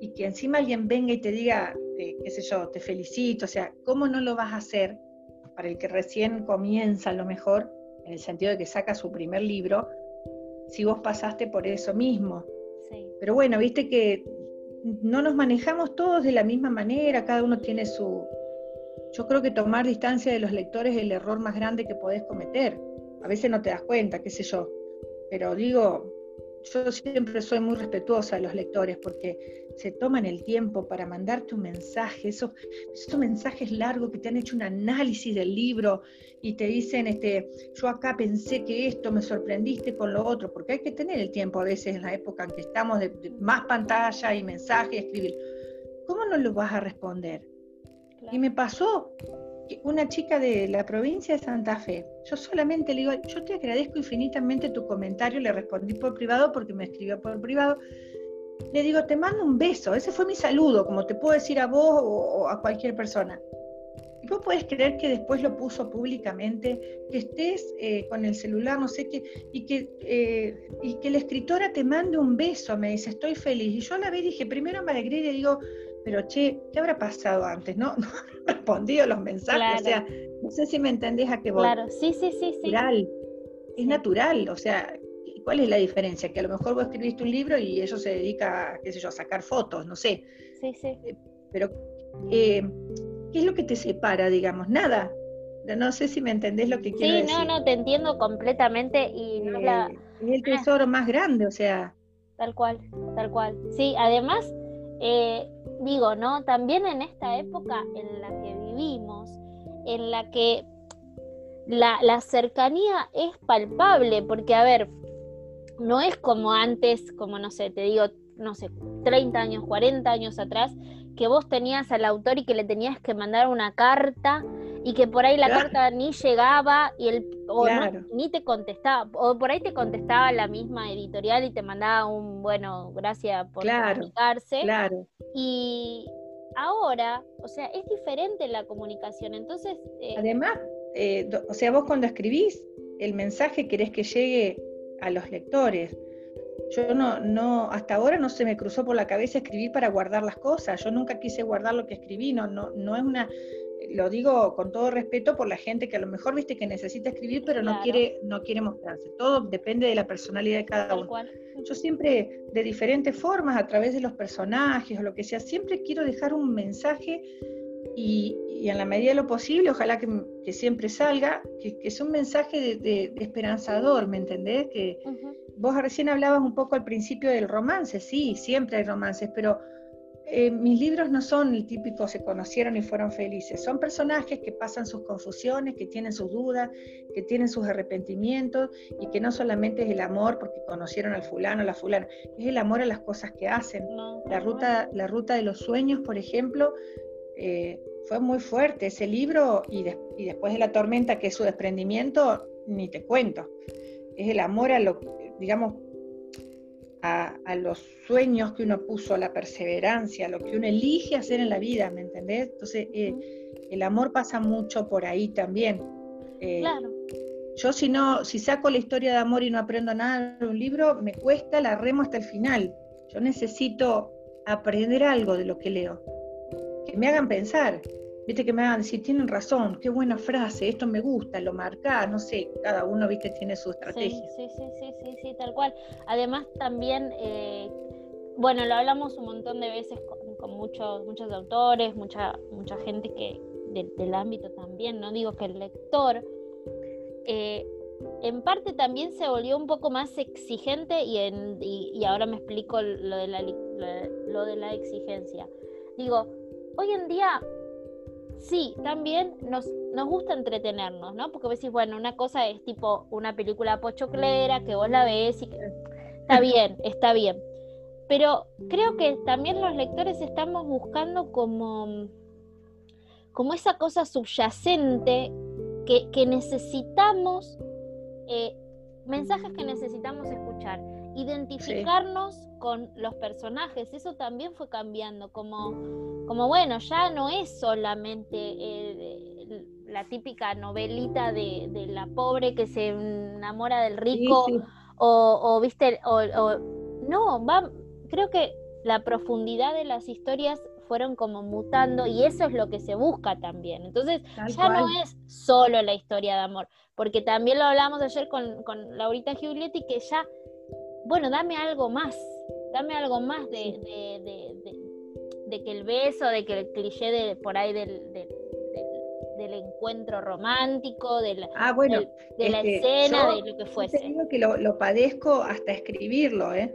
Y que encima alguien venga y te diga, eh, qué sé yo, te felicito, o sea, ¿cómo no lo vas a hacer para el que recién comienza a lo mejor, en el sentido de que saca su primer libro, si vos pasaste por eso mismo? Pero bueno, viste que no nos manejamos todos de la misma manera, cada uno tiene su... Yo creo que tomar distancia de los lectores es el error más grande que podés cometer. A veces no te das cuenta, qué sé yo. Pero digo, yo siempre soy muy respetuosa de los lectores porque se toman el tiempo para mandarte un mensaje, esos, esos mensajes largos que te han hecho un análisis del libro y te dicen, este, yo acá pensé que esto, me sorprendiste con lo otro, porque hay que tener el tiempo a veces en la época en que estamos de, más pantalla y mensaje, escribir. ¿Cómo no lo vas a responder? Y me pasó una chica de la provincia de Santa Fe. Yo solamente le digo, yo te agradezco infinitamente tu comentario, le respondí por privado porque me escribió por privado. Le digo, te mando un beso, ese fue mi saludo, como te puedo decir a vos o, a cualquier persona. Y vos podés creer que después lo puso públicamente, que estés eh, con el celular, no sé qué, y que, eh, y que la escritora te mande un beso, me dice, estoy feliz. Y yo a la vez dije, primero me alegré y le digo, pero che, ¿qué habrá pasado antes? No, no he respondido los mensajes, o sea, no sé si me entendés a qué voy. Claro, sí, sí, sí. sí. Natural, es natural, o sea, ¿cuál es la diferencia? Que a lo mejor vos escribiste un libro y ellos se dedica, qué sé yo, a sacar fotos, no sé. Sí, sí. Eh, pero, eh, ¿qué es lo que te separa, digamos? Nada. No sé si me entendés lo que quiero decir. Sí, no, no, te entiendo completamente y no la... Es el ah. tesoro más grande, o sea... Tal cual, tal cual. Sí, además eh, digo, ¿no? También en esta época en la que vivimos, en la que la, la, cercanía es palpable, porque a ver, no es como antes, como no sé, te digo, no sé, 30 años, 40 años atrás, que vos tenías al autor y que le tenías que mandar una carta y que por ahí la carta ni llegaba y el o ni te contestaba o por ahí te contestaba la misma editorial y te mandaba un bueno gracias por comunicarse claro. y ahora o sea es diferente la comunicación entonces eh, además eh, o sea vos cuando escribís el mensaje querés que llegue a los lectores yo no, no, hasta ahora no se me cruzó por la cabeza escribir para guardar las cosas. Yo nunca quise guardar lo que escribí. No, no, no es una, lo digo con todo respeto por la gente que a lo mejor viste que necesita escribir, pero no quiere, no quiere mostrarse. Todo depende de la personalidad de cada uno. Yo siempre, de diferentes formas, a través de los personajes o lo que sea, siempre quiero dejar un mensaje y, en la medida de lo posible, ojalá que, siempre salga, que, es un mensaje de, esperanzador, ¿me entendés? Que vos recién hablabas un poco al principio del romance, sí, siempre hay romances, pero eh, mis libros no son el típico se conocieron y fueron felices, son personajes que pasan sus confusiones, que tienen sus dudas, que tienen sus arrepentimientos y que no solamente es el amor porque conocieron al fulano o la fulana, es el amor a las cosas que hacen. la, ruta, la ruta de los sueños, por ejemplo, eh, fue muy fuerte ese libro y, y después de la tormenta que es su desprendimiento, ni te cuento. Es el amor a lo, digamos, a, los sueños que uno puso, a la perseverancia, a lo que uno elige hacer en la vida, ¿me entendés? Entonces, eh, el amor pasa mucho por ahí también. Eh, claro. Yo si no, si saco la historia de amor y no aprendo nada de un libro, me cuesta, la remo hasta el final. Yo necesito aprender algo de lo que leo, que me hagan pensar. Viste que me hagan decir, tienen razón, qué buena frase, esto me gusta, lo marca, no sé, cada uno, viste, tiene su estrategia. Sí, sí, sí, sí, sí, tal cual. Además también, eh, bueno, lo hablamos un montón de veces con, muchos, muchos autores, mucha, mucha gente que del ámbito también, no digo que el lector, eh, en parte también se volvió un poco más exigente y, en, y, ahora me explico lo de la, lo de la exigencia. Digo, hoy en día sí, también nos, nos gusta entretenernos, ¿no? Porque decís, bueno, una cosa es tipo una película pochoclera que vos la ves y que está bien, está bien. Pero creo que también los lectores estamos buscando como, como esa cosa subyacente que, necesitamos, eh, mensajes que necesitamos escuchar. Identificarnos con los personajes. Eso también fue cambiando, como, como bueno, ya no es solamente eh, la típica novelita de, la pobre que se enamora del rico, O, o, viste, o, no, va, creo que la profundidad de las historias fueron como mutando y eso es lo que se busca también. Entonces ya no es solo la historia de amor, porque también lo hablamos ayer con, con Laurita Giulietti, que ya, bueno, dame algo más, dame algo más de, de, que el beso, de que el cliché de por ahí del, del, encuentro romántico, de la, ah, bueno, de la escena, de lo que fuese. Te digo que lo, lo padezco hasta escribirlo, ¿eh?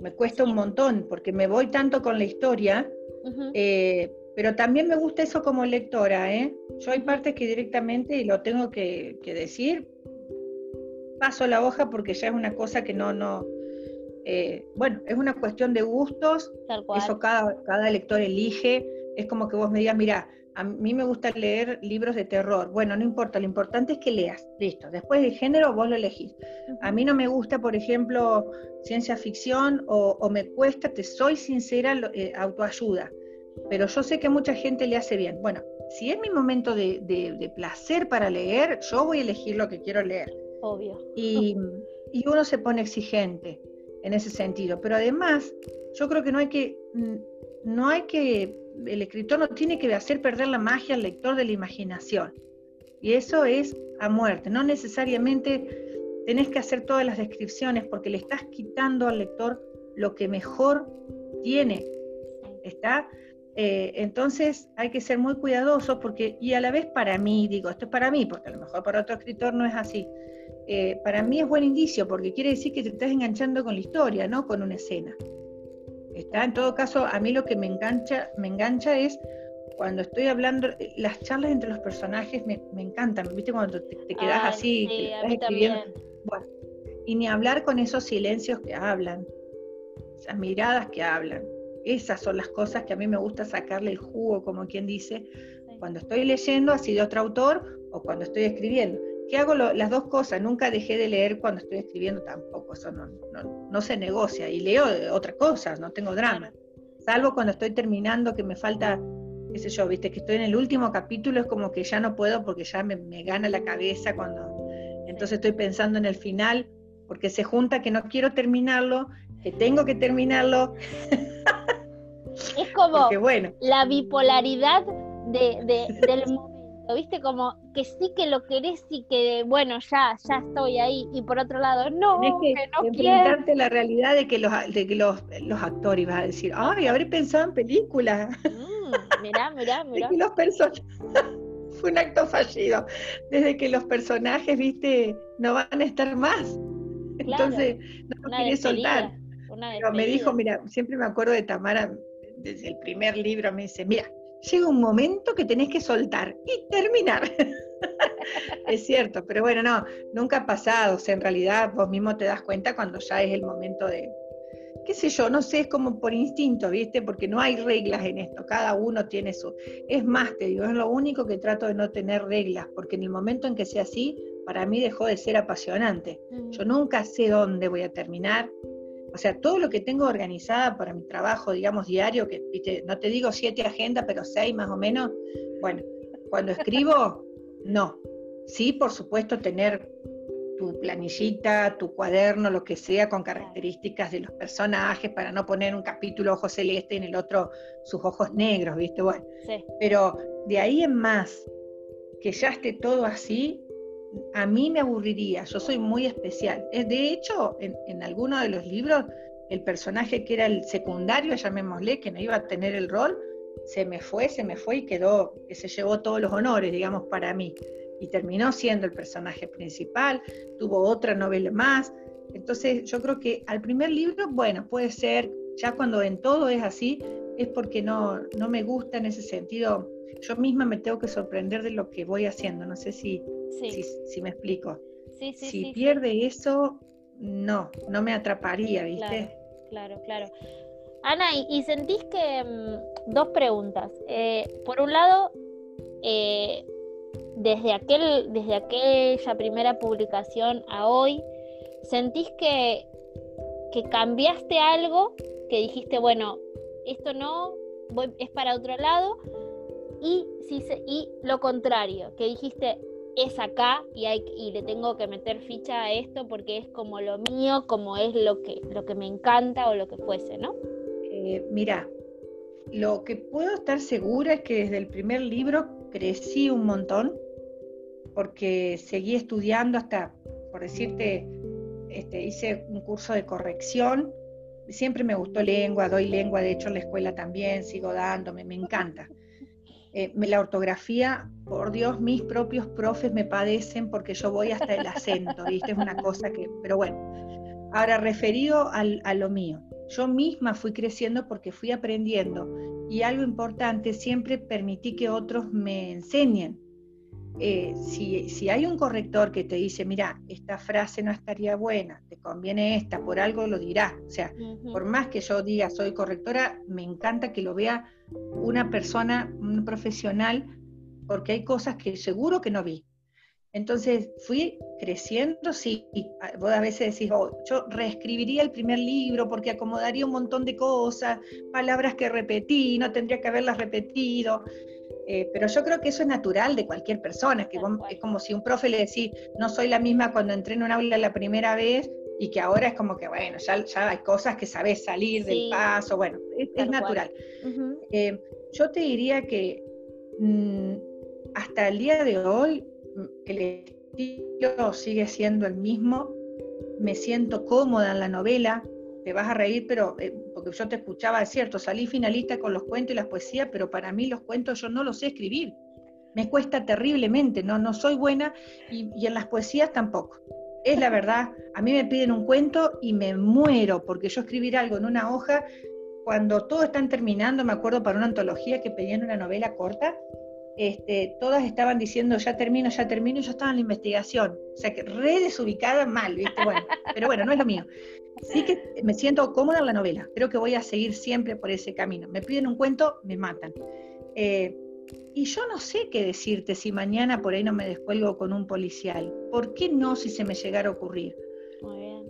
me cuesta un montón porque me voy tanto con la historia, eh, pero también me gusta eso como lectora. ¿eh? Yo hay partes que directamente, y lo tengo que, decir, paso la hoja porque ya es una cosa que no, no, eh, bueno, es una cuestión de gustos, eso cada, cada lector elige, es como que vos me digas, mira, a mí me gusta leer libros de terror. Bueno, no importa, lo importante es que leas. Listo. Después de género vos lo elegís. A mí no me gusta, por ejemplo, ciencia ficción o, me cuesta, te soy sincera, eh, autoayuda. Pero yo sé que mucha gente le hace bien. Bueno, si es mi momento de, placer para leer, yo voy a elegir lo que quiero leer. Obvio. Y, y uno se pone exigente en ese sentido. Pero además, yo creo que no hay que, mm, no hay que el escritor no tiene que hacer perder la magia al lector de la imaginación. Y eso es a muerte. No necesariamente tenés que hacer todas las descripciones porque le estás quitando al lector lo que mejor tiene. ¿Está? Eh, entonces hay que ser muy cuidadosos porque, y a la vez para mí, digo, esto es para mí, porque a lo mejor para otro escritor no es así. Eh, para mí es buen indicio porque quiere decir que te estás enganchando con la historia, no con una escena. Está, en todo caso, a mí lo que me engancha, me engancha es cuando estoy hablando, las charlas entre los personajes me, encantan, ¿viste? Cuando te, quedas así, Bueno, y ni hablar con esos silencios que hablan, esas miradas que hablan. Esas son las cosas que a mí me gusta sacarle el jugo, como quien dice, cuando estoy leyendo así de otro autor o cuando estoy escribiendo que hago las dos cosas, nunca dejé de leer cuando estoy escribiendo tampoco, eso no, no, se negocia, y leo otra cosa, no tengo drama, salvo cuando estoy terminando que me falta, qué sé yo, viste, que estoy en el último capítulo, es como que ya no puedo porque ya me, gana la cabeza cuando, entonces estoy pensando en el final, porque se junta que no quiero terminarlo, que tengo que terminarlo. Es como bueno. la bipolaridad de, de, del ¿viste? Como que sí que lo querés y que, bueno, ya, ya estoy ahí. Y por otro lado, no, que, que no enfrentarte la realidad de que los, de que los, los actores vas a decir, ay, habré pensado en películas. Mm, mirá, mirá, mirá. que los personajes... Fue un acto fallido. Desde que los personajes, viste, no van a estar más. Entonces, no lo querés soltar. Pero me dijo, mira, siempre me acuerdo de Tamara, desde el primer libro, me dice, mira, llega un momento que tenés que soltar y terminar. es cierto, pero bueno, no, nunca ha pasado. O sea, en realidad vos mismo te das cuenta cuando ya es el momento de, qué sé yo, no sé, es como por instinto, ¿viste? Porque no hay reglas en esto, cada uno tiene su... Es más, te digo, es lo único que trato de no tener reglas, porque en el momento en que sea así, para mí dejó de ser apasionante. Mm. Yo nunca sé dónde voy a terminar, o sea, todo lo que tengo organizada para mi trabajo, digamos, diario, que no te digo siete agendas, pero seis más o menos, bueno, cuando escribo, no. Sí, por supuesto, tener tu planillita, tu cuaderno, lo que sea, con características de los personajes, para no poner un capítulo ojo celeste y en el otro sus ojos negros, ¿viste? Bueno, pero de ahí en más, que ya esté todo así, a mí me aburriría, yo soy muy especial. Eh, de hecho, en, en alguno de los libros, el personaje que era el secundario, llamémosle, que no iba a tener el rol, se me fue, se me fue y quedó, que se llevó todos los honores, digamos, para mí. Y terminó siendo el personaje principal, tuvo otra novela más. Entonces, yo creo que al primer libro, bueno, puede ser, ya cuando en todo es así, es porque no, no me gusta en ese sentido. Yo misma me tengo que sorprender de lo que voy haciendo. No sé si, si, me explico. si pierde eso, no, no me atraparía, ¿viste? Claro, claro. Ana, ¿y, sentís que mm, dos preguntas? Eh, por un lado, eh, desde, aquel, desde aquella primera publicación a hoy, ¿sentís que que cambiaste algo, que dijiste, bueno, esto no, es para otro lado, y, si y lo contrario, que dijiste, es acá y, hay, y le tengo que meter ficha a esto porque es como lo mío, como es lo que, lo que me encanta o lo que fuese, ¿no? Eh, mira, lo que puedo estar segura es que desde el primer libro crecí un montón, porque seguí estudiando hasta, por decirte, este, hice un curso de corrección, siempre me gustó lengua, doy lengua, de hecho en la escuela también, sigo dándome, me encanta. Eh, la ortografía, por Dios, mis propios profes me padecen porque yo voy hasta el acento, ¿viste? Es una cosa que, pero bueno. Ahora, referido a lo mío, yo misma fui creciendo porque fui aprendiendo y algo importante, siempre permití que otros me enseñen. Eh, si, hay un corrector que te dice, mira, esta frase no estaría buena, te conviene esta, por algo lo dirá. O sea, por más que yo diga soy correctora, me encanta que lo vea una persona, un profesional, porque hay cosas que seguro que no vi. Entonces fui creciendo, sí, vos a veces decís, oh, yo reescribiría el primer libro porque acomodaría un montón de cosas, palabras que repetí, no tendría que haberlas repetido. Eh, pero yo creo que eso es natural de cualquier persona, que es como si un profe le decís, no soy la misma cuando entré en un aula la primera vez y que ahora es como que, bueno, ya, hay cosas que sabes salir del paso, bueno, es, natural. Eh, yo te diría que mm, hasta el día de hoy mm, el estilo sigue siendo el mismo, me siento cómoda en la novela, te vas a reír, pero eh, porque yo te escuchaba, es cierto, salí finalista con los cuentos y las poesías, pero para mí los cuentos yo no los sé escribir. Me cuesta terriblemente, no, no soy buena y, y en las poesías tampoco. Es la verdad, a mí me piden un cuento y me muero, porque yo escribir algo en una hoja, cuando todo están terminando, me acuerdo para una antología que pedían una novela corta, este, todas estaban diciendo ya termino, ya termino, y yo estaba en la investigación. O sea que re desubicada mal, ¿viste? Bueno, pero bueno, no es lo mío. Sí que me siento cómoda en la novela. Creo que voy a seguir siempre por ese camino. Me piden un cuento, me matan. Eh, y yo no sé qué decirte si mañana por ahí no me descuelgo con un policial. ¿Por qué no si se me llegara a ocurrir? Muy bien.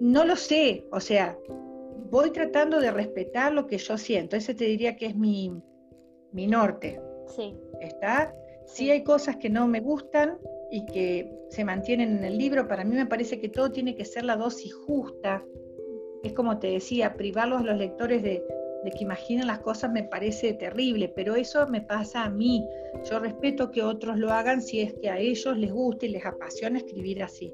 No lo sé. O sea, voy tratando de respetar lo que yo siento. Ese te diría que es mi, mi norte. Sí. ¿Está? Sí hay cosas que no me gustan y que se mantienen en el libro. Para mí me parece que todo tiene que ser la dosis justa. Es como te decía, privarlos a los lectores de, que imaginen las cosas me parece terrible, pero eso me pasa a mí. Yo respeto que otros lo hagan si es que a ellos les gusta y les apasiona escribir así.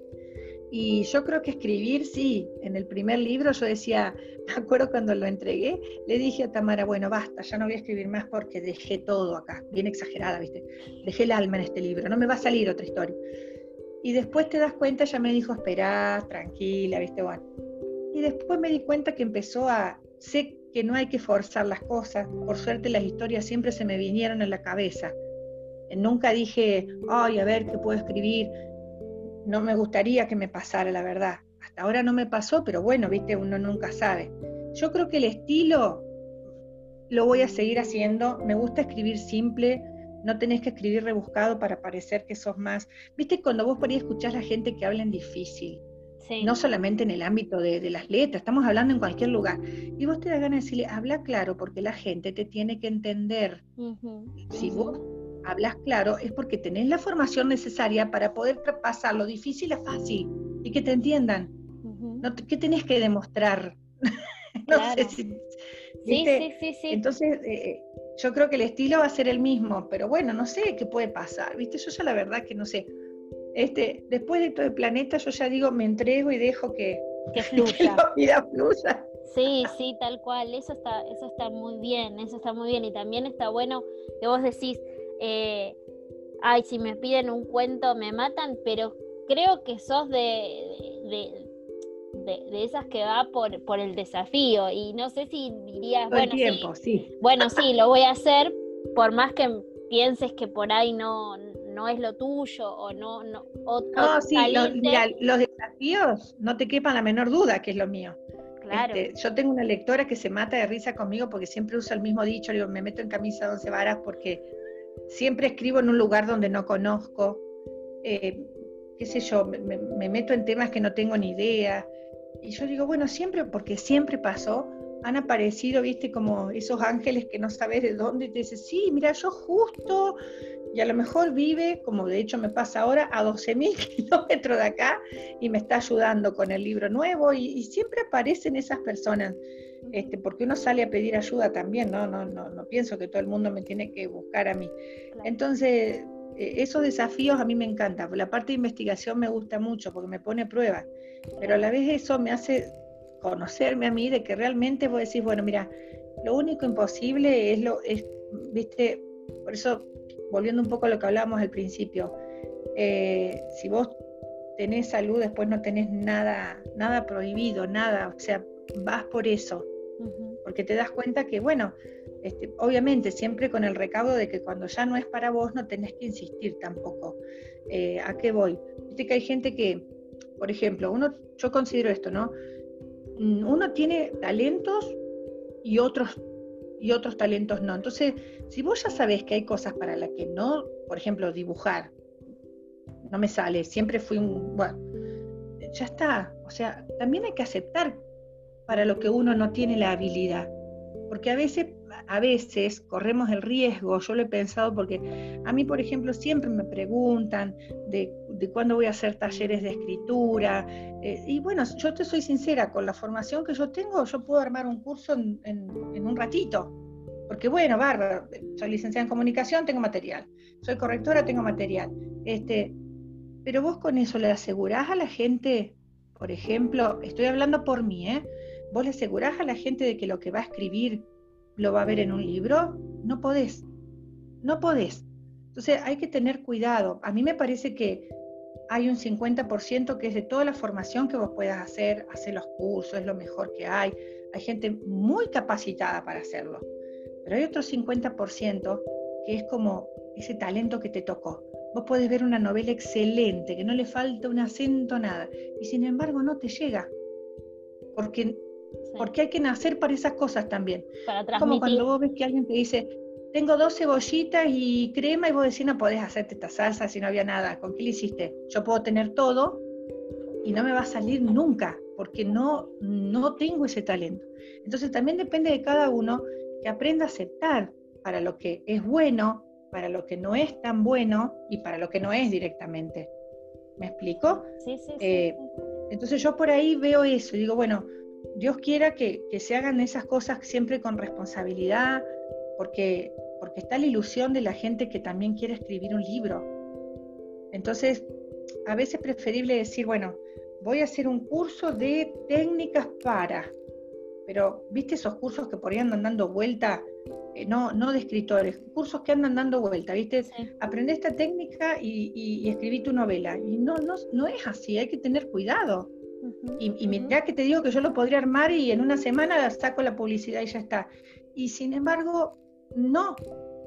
Y yo creo que escribir, sí, en el primer libro yo decía, me acuerdo cuando lo entregué, le dije a Tamara, bueno, basta, ya no voy a escribir más porque dejé todo acá, bien exagerada, ¿viste? Dejé el alma en este libro, no me va a salir otra historia. Y después te das cuenta, ya me dijo, espera, tranquila, ¿viste? Bueno. Y después me di cuenta que empezó a, sé que no hay que forzar las cosas, por suerte las historias siempre se me vinieron en la cabeza. Nunca dije, ay, a ver qué puedo escribir no me gustaría que me pasara, la verdad. Hasta ahora no me pasó, pero bueno, viste, uno nunca sabe. Yo creo que el estilo lo voy a seguir haciendo. Me gusta escribir simple, no tenés que escribir rebuscado para parecer que sos más. Viste, cuando vos por ahí escuchás a la gente que habla en difícil, no solamente en el ámbito de, las letras, estamos hablando en cualquier lugar. Y vos te da ganas de decirle, habla claro, porque la gente te tiene que entender. Si vos hablas claro, es porque tenés la formación necesaria para poder pasar lo difícil a fácil y que te entiendan. ¿Qué tenés que demostrar? no sé si, sí, sí, sí, sí, Entonces, eh, yo creo que el estilo va a ser el mismo, pero bueno, no sé qué puede pasar, ¿viste? Yo ya la verdad que no sé. Este, después de todo el planeta, yo ya digo, me entrego y dejo que, que fluya. vida fluya. Sí, sí, tal cual, eso está, eso está muy bien, eso está muy bien. Y también está bueno que vos decís, eh, ay, si me piden un cuento me matan, pero creo que sos de, de, esas que va por, por el desafío y no sé si dirías, bueno, sí, bueno, sí, lo voy a hacer, por más que pienses que por ahí no, no es lo tuyo o no... No, no sí, los desafíos, no te quepan la menor duda que es lo mío. Claro. Este, yo tengo una lectora que se mata de risa conmigo porque siempre usa el mismo dicho, digo, me meto en camisa de once varas porque siempre escribo en un lugar donde no conozco, eh, qué sé yo, me, meto en temas que no tengo ni idea. y yo digo, bueno, siempre, porque siempre pasó, han aparecido, viste, como esos ángeles que no sabes de dónde, y te dicen, sí, mira, yo justo, y a lo mejor vive, como de hecho me pasa ahora, a 12.000 kilómetros de acá, y me está ayudando con el libro nuevo, y, siempre aparecen esas personas. Este, porque uno sale a pedir ayuda también, ¿no? No, no, no pienso que todo el mundo me tiene que buscar a mí. Entonces, eh, esos desafíos a mí me encantan. La parte de investigación me gusta mucho porque me pone pruebas, pero a la vez eso me hace conocerme a mí de que realmente vos decís, bueno, mira, lo único imposible es lo, es, viste, por eso, volviendo un poco a lo que hablábamos al principio, eh, si vos tenés salud, después no tenés nada, nada prohibido, nada, o sea, vas por eso, porque te das cuenta que, bueno, este, obviamente siempre con el recaudo de que cuando ya no es para vos no tenés que insistir tampoco. Eh, ¿A qué voy? Viste que hay gente que, por ejemplo, uno, yo considero esto, ¿no? Mm, uno tiene talentos y otros y otros talentos no. Entonces, si vos ya sabés que hay cosas para las que no, por ejemplo, dibujar, no me sale, siempre fui un, bueno, ya está. O sea, también hay que aceptar para lo que uno no tiene la habilidad. Porque a veces a veces corremos el riesgo, yo lo he pensado porque a mí, por ejemplo, siempre me preguntan de, cuándo voy a hacer talleres de escritura. Eh, y bueno, yo te soy sincera, con la formación que yo tengo, yo puedo armar un curso en, un ratito. Porque bueno, bárbaro, soy licenciada en comunicación, tengo material. Soy correctora, tengo material. Este, pero vos con eso le asegurás a la gente, por ejemplo, estoy hablando por mí, ¿eh? ¿Vos le asegurás a la gente de que lo que va a escribir lo va a ver en un libro, no podés, no podés. Entonces hay que tener cuidado. A mí me parece que hay un 50% que es de toda la formación que vos puedas hacer, hacer los cursos, es lo mejor que hay. Hay gente muy capacitada para hacerlo. Pero hay otro 50% que es como ese talento que te tocó. Vos podés ver una novela excelente, que no le falta un acento, nada, y sin embargo no te llega, porque porque hay que nacer para esas cosas también. Como cuando vos ves que alguien te dice, tengo dos cebollitas y crema y vos decís, no podés hacerte esta salsa si no había nada. ¿Con qué le hiciste? Yo puedo tener todo y no me va a salir nunca porque no, no tengo ese talento. Entonces también depende de cada uno que aprenda a aceptar para lo que es bueno, para lo que no es tan bueno y para lo que no es directamente. ¿Me explico? Sí, sí, sí. Eh, entonces yo por ahí veo eso y digo, bueno, Dios quiera que, se hagan esas cosas siempre con responsabilidad, porque, porque está la ilusión de la gente que también quiere escribir un libro. Entonces, a veces es preferible decir, bueno, voy a hacer un curso de técnicas para, pero viste esos cursos que por ahí andan dando vuelta, eh, no, no de escritores, cursos que andan dando vuelta, viste, aprende esta técnica y, y, escribí tu novela. Y no, no, no es así, hay que tener cuidado y, y mira que te digo que yo lo podría armar y en una semana saco la publicidad y ya está. Y sin embargo, no.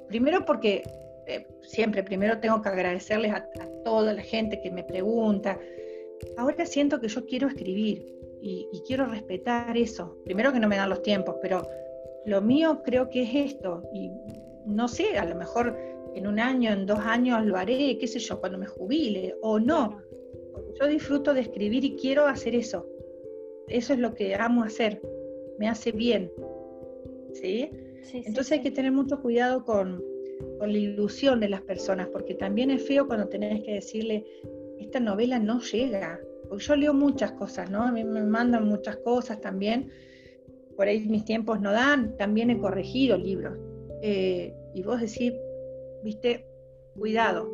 Primero porque eh, siempre, primero tengo que agradecerles a, toda la gente que me pregunta. Ahora siento que yo quiero escribir y, quiero respetar eso. Primero que no me dan los tiempos, pero lo mío creo que es esto. Y no sé, a lo mejor en un año, en dos años lo haré, qué sé yo, cuando me jubile o no yo disfruto de escribir y quiero hacer eso. Eso es lo que amo hacer. Me hace bien. ¿Sí? Entonces hay que tener mucho cuidado con, la ilusión de las personas, porque también es feo cuando tenés que decirle, esta novela no llega. Porque yo leo muchas cosas, ¿no? A mí me mandan muchas cosas también. Por ahí mis tiempos no dan. También he corregido libros. Eh, y vos decís, viste, cuidado,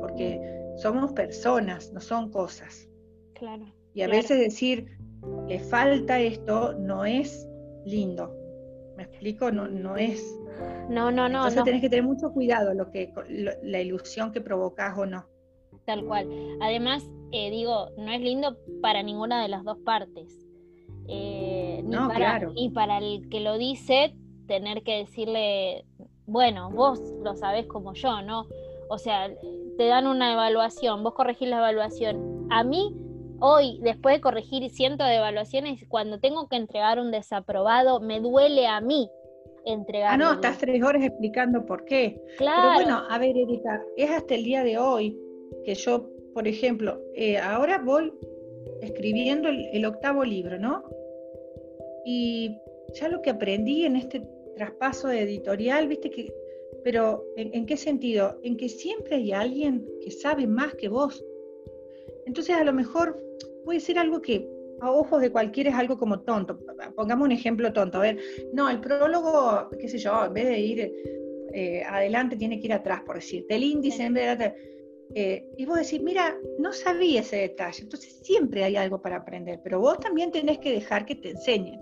porque somos personas, no son cosas. Claro. Y a veces decir, le falta esto, no es lindo. ¿Me explico? No, no es. No, no, no. Entonces tenés que tener mucho cuidado lo que, la ilusión que provocas o no. Tal cual. Además, eh, digo, no es lindo para ninguna de las dos partes. Eh, no, claro. Y para el que lo dice, tener que decirle, bueno, vos lo sabés como yo, ¿no? O sea, te dan una evaluación, vos corregís la evaluación. A mí, hoy, después de corregir cientos de evaluaciones, cuando tengo que entregar un desaprobado, me duele a mí entregar. Ah, no, estás tres horas explicando por qué. Claro. Pero bueno, a ver, Erika, es hasta el día de hoy que yo, por ejemplo, eh, ahora voy escribiendo el, octavo libro, ¿no? Y ya lo que aprendí en este traspaso editorial, viste que, pero ¿en, qué sentido? En que siempre hay alguien que sabe más que vos. Entonces a lo mejor puede ser algo que a ojos de cualquiera es algo como tonto. Pongamos un ejemplo tonto. A ver, no, el prólogo, qué sé yo, en vez de ir eh, adelante, tiene que ir atrás, por decirte. El índice en vez de eh, y vos decís, mira, no sabía ese detalle, entonces siempre hay algo para aprender, pero vos también tenés que dejar que te enseñen,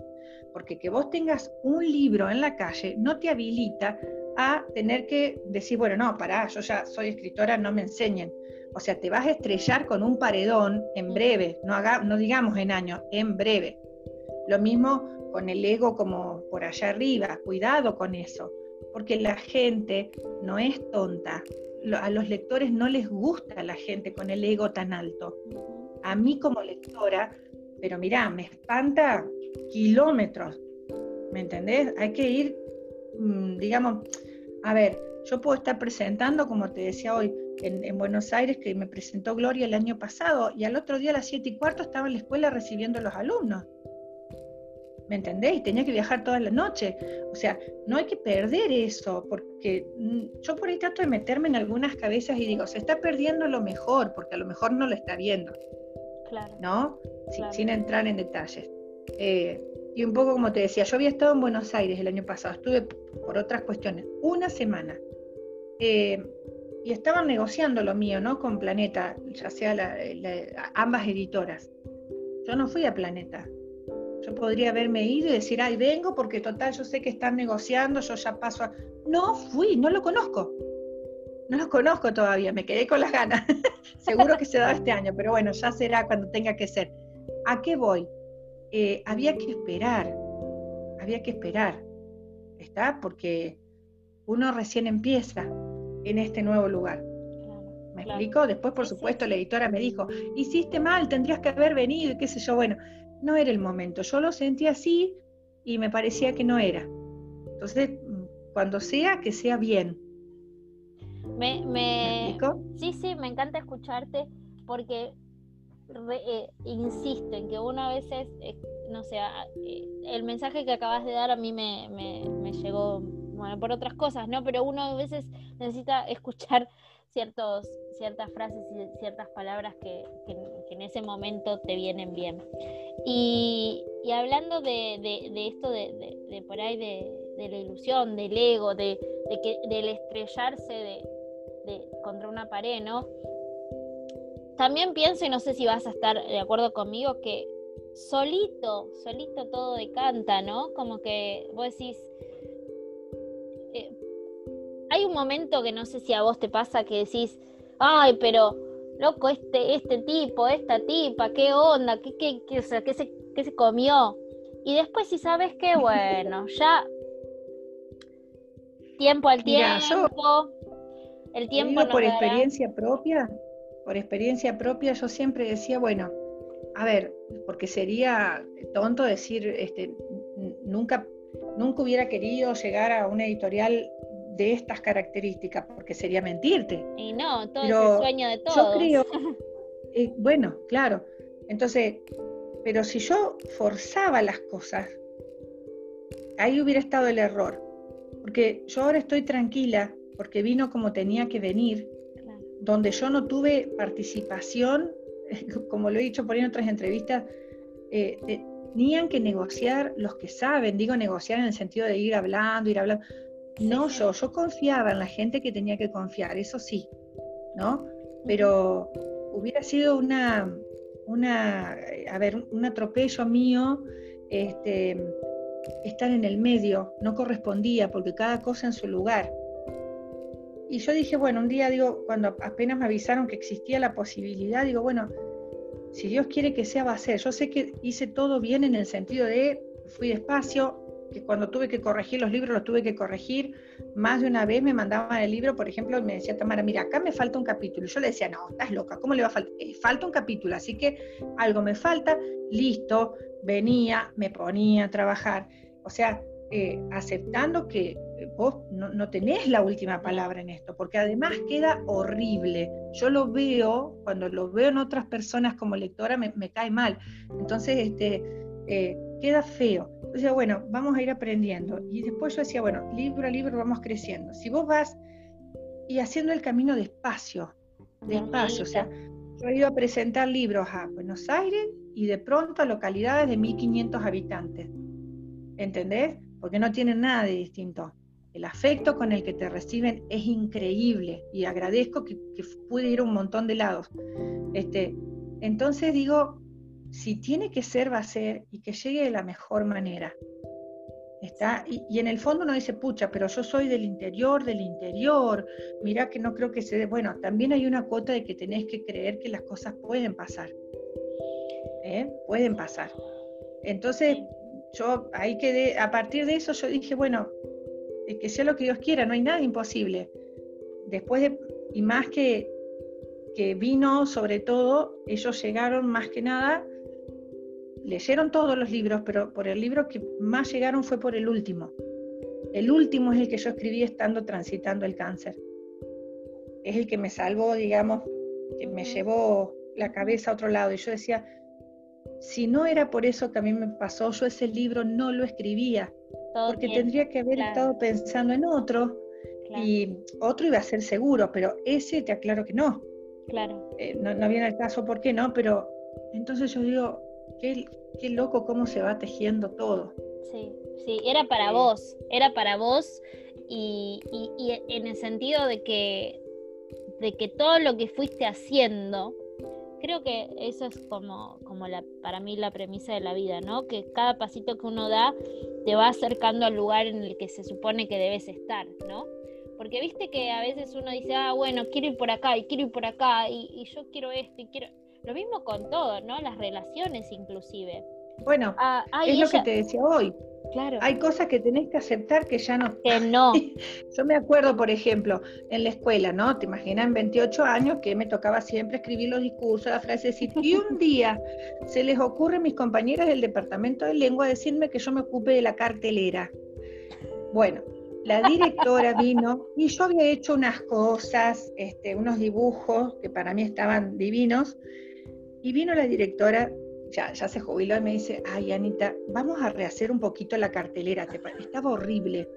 porque que vos tengas un libro en la calle no te habilita a tener que decir, bueno, no, pará, yo ya soy escritora, no me enseñen. O sea, te vas a estrellar con un paredón en breve, no, haga, no digamos en años, en breve. Lo mismo con el ego como por allá arriba, cuidado con eso, porque la gente no es tonta, a los lectores no les gusta la gente con el ego tan alto. A mí como lectora, pero mirá, me espanta kilómetros, ¿me entendés? Hay que ir, digamos, a ver, yo puedo estar presentando, como te decía hoy, en, en, Buenos Aires, que me presentó Gloria el año pasado, y al otro día a las siete y cuarto estaba en la escuela recibiendo a los alumnos. ¿Me entendés? Y tenía que viajar toda la noche. O sea, no hay que perder eso, porque mm, yo por ahí trato de meterme en algunas cabezas y digo, se está perdiendo lo mejor, porque a lo mejor no lo está viendo. Claro. ¿No? Sin, entrar en detalles. Eh, y un poco como te decía, yo había estado en Buenos Aires el año pasado, estuve por otras cuestiones, una semana. Eh, y estaban negociando lo mío, ¿no? Con Planeta, ya sea ambas editoras. Yo no fui a Planeta, yo podría haberme ido y decir, ay, vengo porque total, yo sé que están negociando, yo ya paso a... No fui, no lo conozco. No lo conozco todavía, me quedé con las ganas. Seguro que se da este año, pero bueno, ya será cuando tenga que ser. ¿A qué voy? Eh, había que esperar, había que esperar, ¿está? Porque uno recién empieza en este nuevo lugar. ¿Me explico? Después, por supuesto, la editora me dijo, hiciste mal, tendrías que haber venido, y qué sé yo. Bueno, no era el momento. Yo lo sentí así y me parecía que no era. Entonces, cuando sea, que sea bien. Me, me... sí, sí, me encanta escucharte porque eh, insisto en que uno a veces, eh, no sé, eh, el mensaje que acabas de dar a mí me, me, llegó, bueno, por otras cosas, ¿no? Pero uno a veces necesita escuchar ciertos, ciertas frases y ciertas palabras que, en ese momento te vienen bien. Y, hablando de, esto de, por ahí de, la ilusión, del ego, de, que, del estrellarse de, contra una pared, ¿no? También pienso, y no sé si vas a estar de acuerdo conmigo, que solito, solito todo decanta, ¿no? Como que vos decís, hay un momento que no sé si a vos te pasa que decís, ay, pero loco, este, este tipo, esta tipa, qué onda, qué, qué, qué, o sea, qué, se, qué se comió. Y después si sabes que, bueno, ya tiempo al tiempo, el tiempo... por experiencia propia, por experiencia propia yo siempre decía, bueno, a ver, porque sería tonto decir, este, nunca, nunca hubiera querido llegar a una editorial de estas características, porque sería mentirte. Y no, todo es el sueño de todos. Yo creo, eh, bueno, claro. Entonces, pero si yo forzaba las cosas, ahí hubiera estado el error. Porque yo ahora estoy tranquila, porque vino como tenía que venir, donde yo no tuve participación, como lo he dicho por ahí en otras entrevistas, eh, tenían que negociar los que saben, digo negociar en el sentido de ir hablando, ir hablando. No yo, yo confiaba en la gente que tenía que confiar, eso sí, ¿no? Pero hubiera sido una, una a ver, un atropello mío, este, estar en el medio, no correspondía, porque cada cosa en su lugar. Y yo dije, bueno, un día digo, cuando apenas me avisaron que existía la posibilidad, digo, bueno, si Dios quiere que sea, va a ser. Yo sé que hice todo bien en el sentido de, fui despacio, que cuando tuve que corregir los libros, los tuve que corregir. Más de una vez me mandaban el libro, por ejemplo, me decía Tamara, mira, acá me falta un capítulo. Yo le decía, no, estás loca, ¿cómo le va a faltar? Eh, falta un capítulo, así que algo me falta, listo, venía, me ponía a trabajar. O sea, eh, aceptando que vos no, tenés la última palabra en esto, porque además queda horrible. Yo lo veo, cuando lo veo en otras personas como lectora, me, cae mal. Entonces, este, eh, queda feo. Entonces, bueno, vamos a ir aprendiendo. Y después yo decía, bueno, libro a libro vamos creciendo. Si vos vas y haciendo el camino despacio, despacio, o sea, yo he ido a presentar libros a Buenos Aires y de pronto a localidades de 1500 habitantes. ¿Entendés? Porque no tienen nada de distinto. El afecto con el que te reciben es increíble y agradezco que, pude ir a un montón de lados. Este, entonces digo, si tiene que ser, va a ser y que llegue de la mejor manera. Está, y, en el fondo uno dice, pucha, pero yo soy del interior, del interior, mira que no creo que se dé. Bueno, también hay una cuota de que tenés que creer que las cosas pueden pasar. ¿eh? Pueden pasar. Entonces, yo ahí quedé, a partir de eso yo dije, bueno, que sea lo que Dios quiera, no hay nada imposible. Después de, y más que, que vino, sobre todo, ellos llegaron más que nada, leyeron todos los libros, pero por el libro que más llegaron fue por el último. El último es el que yo escribí estando transitando el cáncer. Es el que me salvó, digamos, que me llevó la cabeza a otro lado. Y yo decía, si no era por eso que a mí me pasó, yo ese libro no lo escribía porque tendría que haber estado pensando en otro y otro iba a ser seguro, pero ese te aclaro que no. Claro. Eh, no, no, viene al caso por qué no, pero entonces yo digo, qué, qué loco cómo se va tejiendo todo. Sí, sí, era para vos, era para vos y, y, en el sentido de que, de que todo lo que fuiste haciendo, creo que eso es como, como la, para mí la premisa de la vida, ¿no? Que cada pasito que uno da te va acercando al lugar en el que se supone que debes estar, ¿no? Porque viste que a veces uno dice, ah, bueno, quiero ir por acá y quiero ir por acá y, yo quiero esto y quiero... Lo mismo con todo, ¿no? Las relaciones inclusive. Bueno, ah, es lo que te decía hoy. Claro. Hay cosas que tenés que aceptar que ya no. Que no. Yo me acuerdo, por ejemplo, en la escuela, ¿no? Te imaginas en 28 años que me tocaba siempre escribir los discursos, las frases, y un día se les ocurre a mis compañeras del departamento de lengua decirme que yo me ocupe de la cartelera. Bueno, la directora vino y yo había hecho unas cosas, este, unos dibujos que para mí estaban divinos, y vino la directora ya, se jubiló y me dice, ay Anita, vamos a rehacer un poquito la cartelera, estaba horrible.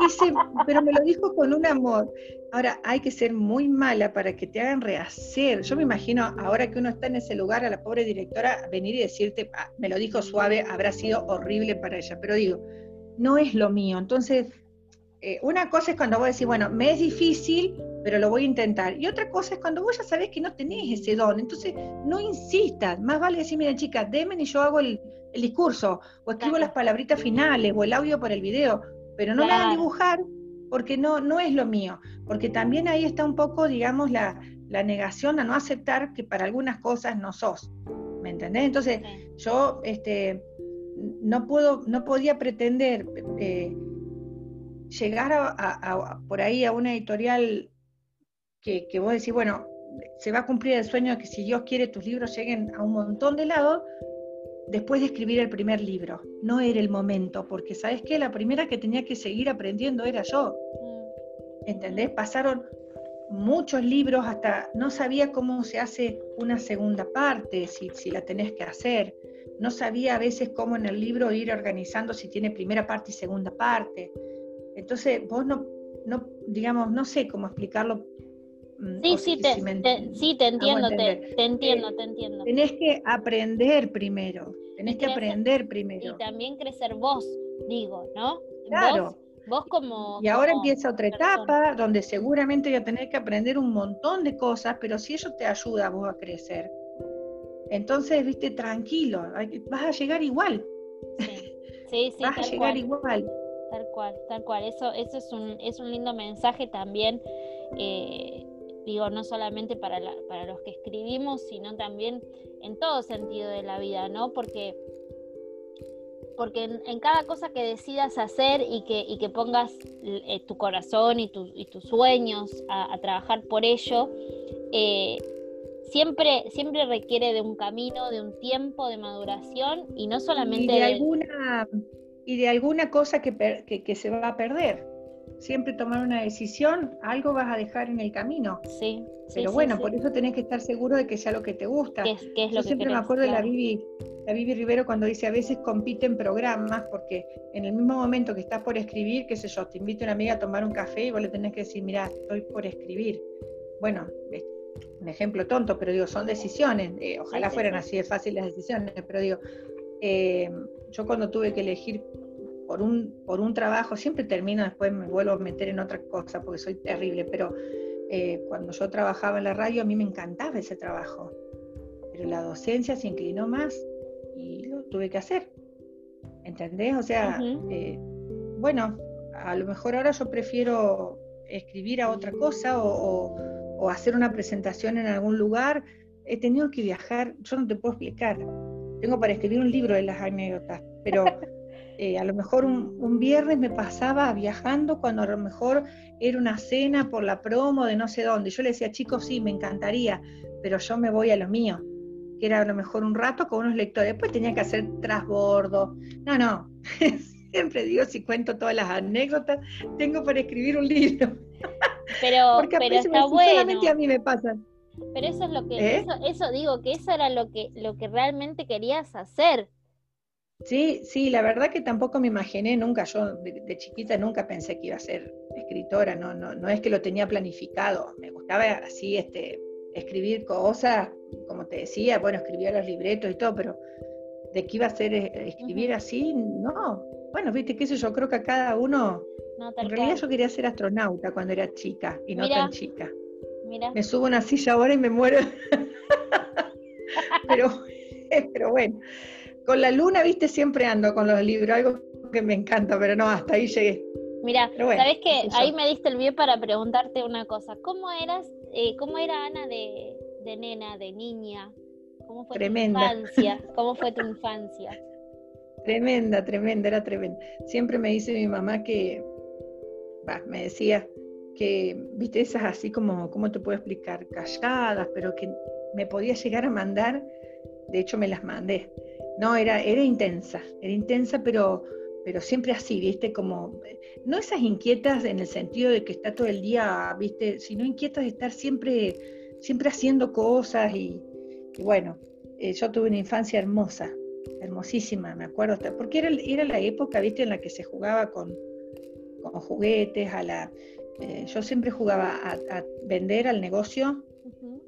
Dice, pero me lo dijo con un amor. Ahora, hay que ser muy mala para que te hagan rehacer. Yo me imagino, ahora que uno está en ese lugar, a la pobre directora venir y decirte, ah, me lo dijo suave, habrá sido horrible para ella. Pero digo, no es lo mío. Entonces, eh, una cosa es cuando vos decís, bueno, me es difícil, pero lo voy a intentar. Y otra cosa es cuando vos ya sabés que no tenés ese don. Entonces, no insistas. Más vale decir, mira, chica, demen y yo hago el, discurso, o escribo las palabritas finales, o el audio para el video, pero no me hagan dibujar porque no, no es lo mío. Porque también ahí está un poco, digamos, la, negación a no aceptar que para algunas cosas no sos. ¿Me entendés? Entonces, yo este, no, puedo, no podía pretender eh, llegar a, por ahí a una editorial que, que vos decís, bueno, se va a cumplir el sueño de que si Dios quiere tus libros lleguen a un montón de lados, después de escribir el primer libro. No era el momento, porque sabes qué, la primera que tenía que seguir aprendiendo era yo. Mm. ¿Entendés? Pasaron muchos libros hasta no sabía cómo se hace una segunda parte, si, si la tenés que hacer. No sabía a veces cómo en el libro ir organizando si tiene primera parte y segunda parte. Entonces, vos no, no digamos, no sé cómo explicarlo Mm, sí, sí, te, sí, te entiendo, te, entiendo, te entiendo. Tenés que aprender primero, tenés que aprender primero. Y también crecer vos, digo, ¿no? Claro. Vos, como... Y ahora empieza otra etapa donde seguramente voy a tener que aprender un montón de cosas, pero si eso te ayuda a vos a crecer, entonces, viste, tranquilo, vas a llegar igual. Sí, sí, sí vas a llegar igual. Tal cual, tal cual. Eso, eso es un, es un lindo mensaje también. Eh, digo, no solamente para, para los que escribimos, sino también en todo sentido de la vida, ¿no? Porque, porque en, cada cosa que decidas hacer y que, y que pongas eh, tu corazón y, y, tus sueños a, trabajar por ello, eh, siempre, siempre requiere de un camino, de un tiempo de maduración y no solamente... de, alguna y de alguna cosa que, que, se va a perder. Siempre tomar una decisión, algo vas a dejar en el camino. Sí. Pero bueno, por eso tenés que estar seguro de que sea lo que te gusta. Yo siempre me acuerdo de la Vivi, la Vivi Rivero cuando dice a veces compiten programas porque en el mismo momento que estás por escribir, qué sé yo, te invito a una amiga a tomar un café y vos le tenés que decir, mira, estoy por escribir. Bueno, un ejemplo tonto, pero digo, son decisiones. Eh, ojalá fueran así de fáciles las decisiones, pero digo, eh, yo cuando tuve que elegir por un, por un trabajo, siempre termino, después me vuelvo a meter en otra cosa porque soy terrible, pero eh, cuando yo trabajaba en la radio a mí me encantaba ese trabajo, pero la docencia se inclinó más y lo tuve que hacer. ¿Entendés? O sea, bueno, a lo mejor ahora yo prefiero escribir a otra cosa o o hacer una presentación en algún lugar, he tenido que viajar, yo no te puedo explicar, tengo para escribir un libro de las anécdotas, pero eh, a lo mejor un, viernes me pasaba viajando cuando a lo mejor era una cena por la promo de no sé dónde. Yo le decía, chicos, sí, me encantaría, pero yo me voy a lo mío, que era a lo mejor un rato con unos lectores. Después tenía que hacer trasbordo. No, no, siempre digo, si cuento todas las anécdotas, tengo para escribir un libro. Pero, pero está bueno. Solamente a mí me pasa. Pero eso es lo que, ¿Eh? eso, digo, que eso era lo que, lo que realmente querías hacer. Sí, sí, la verdad que tampoco me imaginé nunca, yo de, chiquita nunca pensé que iba a ser escritora, no, no, no es que lo tenía planificado, me gustaba así este, escribir cosas, como te decía, bueno, escribía los libretos y todo, pero de que iba a ser eh, escribir así, no. Bueno, viste, qué sé yo, creo que a cada uno en realidad yo quería ser astronauta cuando era chica y no tan chica. Me subo a una silla ahora y me muero. pero, pero bueno, con la luna, viste, siempre ando con los libros, algo que me encanta, pero no, hasta ahí llegué. Mira, ¿sabes qué? Ahí me diste el pie para preguntarte una cosa. ¿Cómo eras, eh, cómo era Ana de, de, nena, de niña? ¿Cómo fue tu infancia? ¿Cómo fue tu infancia? Tremenda, tremenda, era tremenda. Siempre me dice mi mamá que, me decía que, viste, esas así como, ¿cómo te puedo explicar? Calladas, pero que me podía llegar a mandar, de hecho me las mandé. No, era, era intensa, era intensa, pero, pero siempre así, viste, como, no esas inquietas en el sentido de que está todo el día, viste, sino inquietas de estar siempre, siempre haciendo cosas y, bueno, eh, yo tuve una infancia hermosa, hermosísima, me acuerdo, porque era, era la época, viste, en la que se jugaba con, con juguetes, a la, eh, yo siempre jugaba a, vender al negocio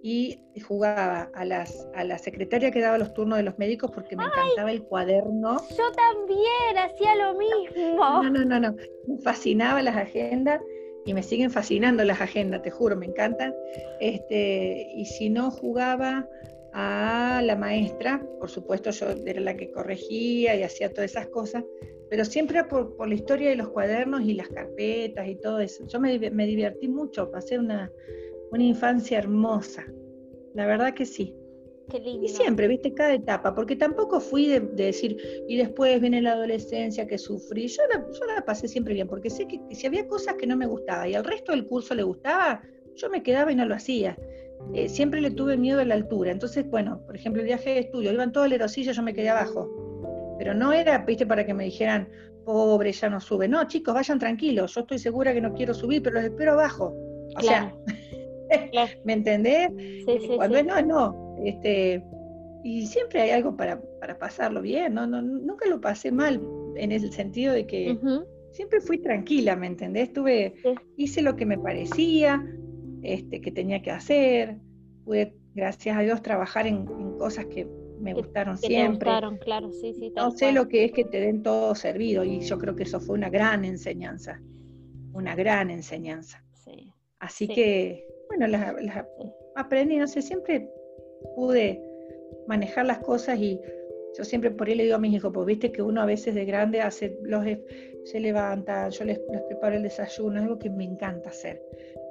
y jugaba a, las, a la secretaria que daba los turnos de los médicos porque me encantaba el cuaderno. Yo también hacía lo mismo. No, no, no, no. Me fascinaba las agendas y me siguen fascinando las agendas, te juro, me encantan. Este, y si no jugaba a la maestra, por supuesto yo era la que corregía y hacía todas esas cosas, pero siempre por, por, la historia de los cuadernos y las carpetas y todo eso. Yo me, me divertí mucho, pasé una, una infancia hermosa, la verdad que sí. Qué lindo. Y siempre, viste, cada etapa, porque tampoco fui de, decir, y después viene la adolescencia que sufrí. Yo la, yo la pasé siempre bien, porque sé que, si había cosas que no me gustaba y al resto del curso le gustaba, yo me quedaba y no lo hacía. Eh, siempre le tuve miedo a la altura. Entonces, bueno, por ejemplo, el viaje de estudio, iban todos el erosilla, yo me quedé abajo pero no era, viste, para que me dijeran, pobre, ya no sube. No, chicos, vayan tranquilos, yo estoy segura que no quiero subir, pero los espero abajo. O sea, ¿me entendés? Cuando es no, es no. Este, y siempre hay algo para, pasarlo bien, ¿no? No, nunca lo pasé mal en el sentido de que siempre fui tranquila, ¿me entendés? Tuve, hice lo que me parecía, este, que tenía que hacer, pude, gracias a Dios, trabajar en cosas que me gustaron siempre. claro, sí, sí. No sé lo que es que te den todo servido y yo creo que eso fue una gran enseñanza, una gran enseñanza. Sí. Así que, bueno, las, aprendí, no sé, siempre pude manejar las cosas y yo siempre por ahí le digo a mis hijos, pues viste que uno a veces de grande hace los se levanta, yo les, preparo el desayuno, es algo que me encanta hacer.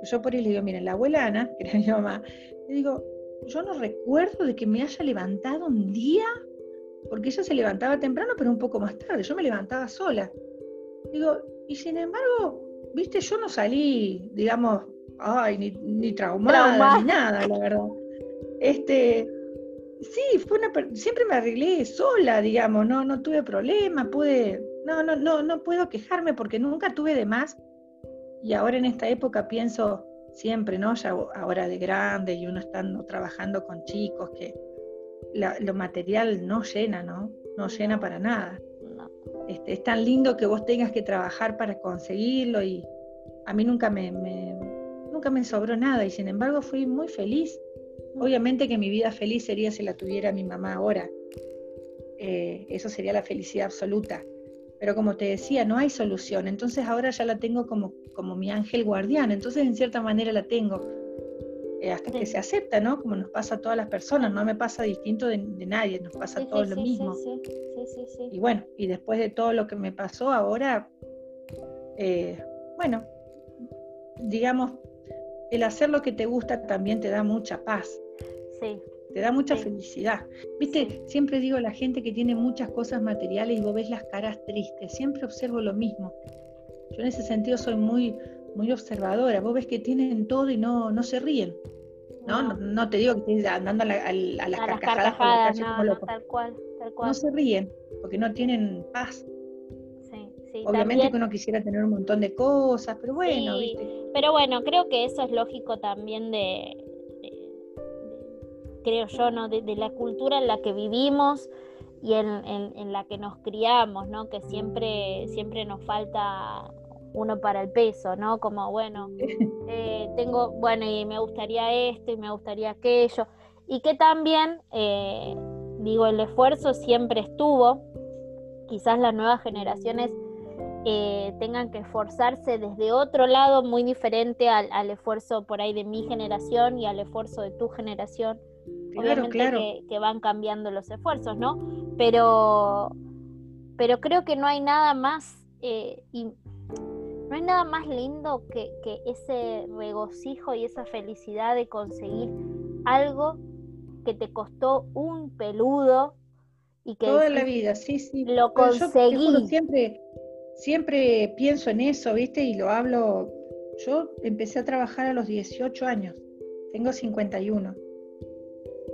Yo por ahí le digo, miren, la abuela Ana, que era mi mamá, le digo, yo no recuerdo de que me haya levantado un día, porque ella se levantaba temprano, pero un poco más tarde, yo me levantaba sola. Digo, y sin embargo, viste, yo no salí, digamos, ay, ni, ni traumada, ni nada, la verdad. Este, sí, fue una, siempre me arreglé sola, digamos, no, no tuve problemas, pude, no, no, no, no puedo quejarme porque nunca tuve de más. Y ahora en esta época pienso siempre, ¿no? Ya ahora de grande y uno estando trabajando con chicos, que lo material no llena, ¿no? No llena para nada. Este, es tan lindo que vos tengas que trabajar para conseguirlo y a mí nunca me, nunca me sobró nada y sin embargo fui muy feliz. Obviamente que mi vida feliz sería si la tuviera mi mamá ahora. Eh, eso sería la felicidad absoluta. Pero como te decía, no hay solución. Entonces ahora ya la tengo como, como mi ángel guardián. Entonces en cierta manera la tengo. Eh, hasta que se acepta, ¿no? Como nos pasa a todas las personas, no me pasa distinto de, nadie, nos pasa todo lo mismo. Y bueno, y después de todo lo que me pasó ahora, eh, bueno, digamos, el hacer lo que te gusta también te da mucha paz. Sí. Te da mucha felicidad. Viste, siempre digo a la gente que tiene muchas cosas materiales y vos ves las caras tristes, siempre observo lo mismo. Yo en ese sentido soy muy, muy observadora. Vos ves que tienen todo y no, no se ríen. ¿no? No, te digo que estés andando a, la, a, las carcajadas, por la calle como loco. Tal cual, tal cual. No se ríen porque no tienen paz. Sí, Obviamente que uno quisiera tener un montón de cosas, pero bueno, ¿viste? Pero bueno, creo que eso es lógico también de, creo yo, ¿no? De, la cultura en la que vivimos y en, en, la que nos criamos, ¿no? Que siempre, siempre nos falta uno para el peso, ¿no? Como, bueno, eh, tengo, bueno, y me gustaría esto y me gustaría aquello. Y que también, eh, digo, el esfuerzo siempre estuvo. Quizás las nuevas generaciones eh, tengan que esforzarse desde otro lado muy diferente al, esfuerzo por ahí de mi generación y al esfuerzo de tu generación. Obviamente Que, van cambiando los esfuerzos, ¿no? Pero, pero creo que no hay nada más no hay nada más lindo que, ese regocijo y esa felicidad de conseguir algo que te costó un peludo y que toda la vida, sí, sí. Lo conseguí. siempre, siempre pienso en eso, ¿viste? Y lo hablo. Yo empecé a trabajar a los 18 años, tengo 51.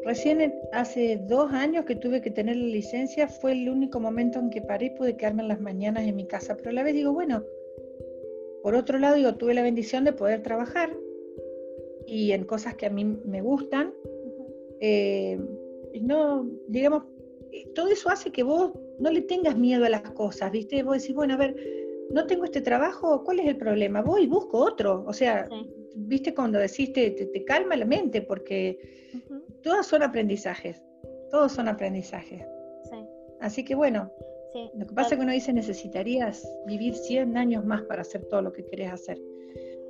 Recién hace dos años que tuve que tener la licencia, fue el único momento en que paré y pude quedarme en las mañanas en mi casa. Pero a la vez digo, bueno, por otro lado, yo tuve la bendición de poder trabajar y en cosas que a mí me gustan. Eh, no, digamos, eh, todo eso hace que vos no le tengas miedo a las cosas, ¿viste? Vos decís, bueno, a ver, no tengo este trabajo, ¿cuál es el problema? Voy y busco otro. O sea, ¿viste? Cuando decís, te, te, calma la mente, porque todos son aprendizajes, todos son aprendizajes. Así que bueno, lo que pasa es que uno dice necesitarías vivir 100 años más para hacer todo lo que querés hacer.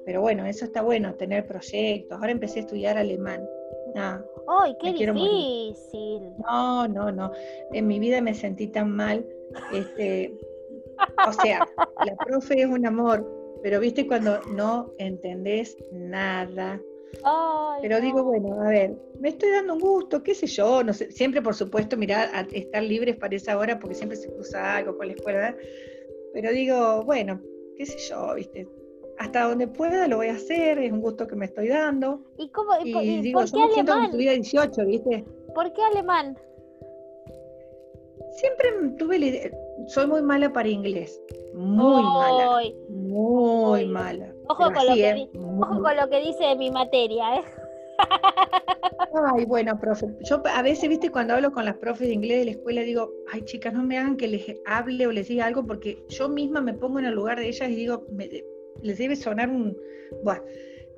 Pero bueno, eso está bueno, tener proyectos. Ahora empecé a estudiar alemán. ¡Ay, qué difícil! No, no, no. En mi vida me sentí tan mal. Este, o sea, la profe es un amor, pero viste cuando no entendés nada, pero digo, bueno, a ver, me estoy dando un gusto, qué sé yo, no sé, siempre por supuesto mirar a estar libres para esa hora porque siempre se cruza algo con la escuela, pero digo, bueno, qué sé yo, viste, hasta donde pueda lo voy a hacer, es un gusto que me estoy dando. ¿Y cómo? Y, digo, ¿por qué alemán? vida 18, ¿viste? ¿Por qué alemán? Siempre tuve la idea, soy muy mala para inglés, muy mala, muy mala. Ojo, con lo, que, ojo con lo que dice de mi materia, ¿eh? Ay, bueno, profe. Yo a veces, viste, cuando hablo con las profes de inglés de la escuela, digo, ay, chicas, no me hagan que les hable o les diga algo, porque yo misma me pongo en el lugar de ellas y digo, les debe sonar un. Bueno,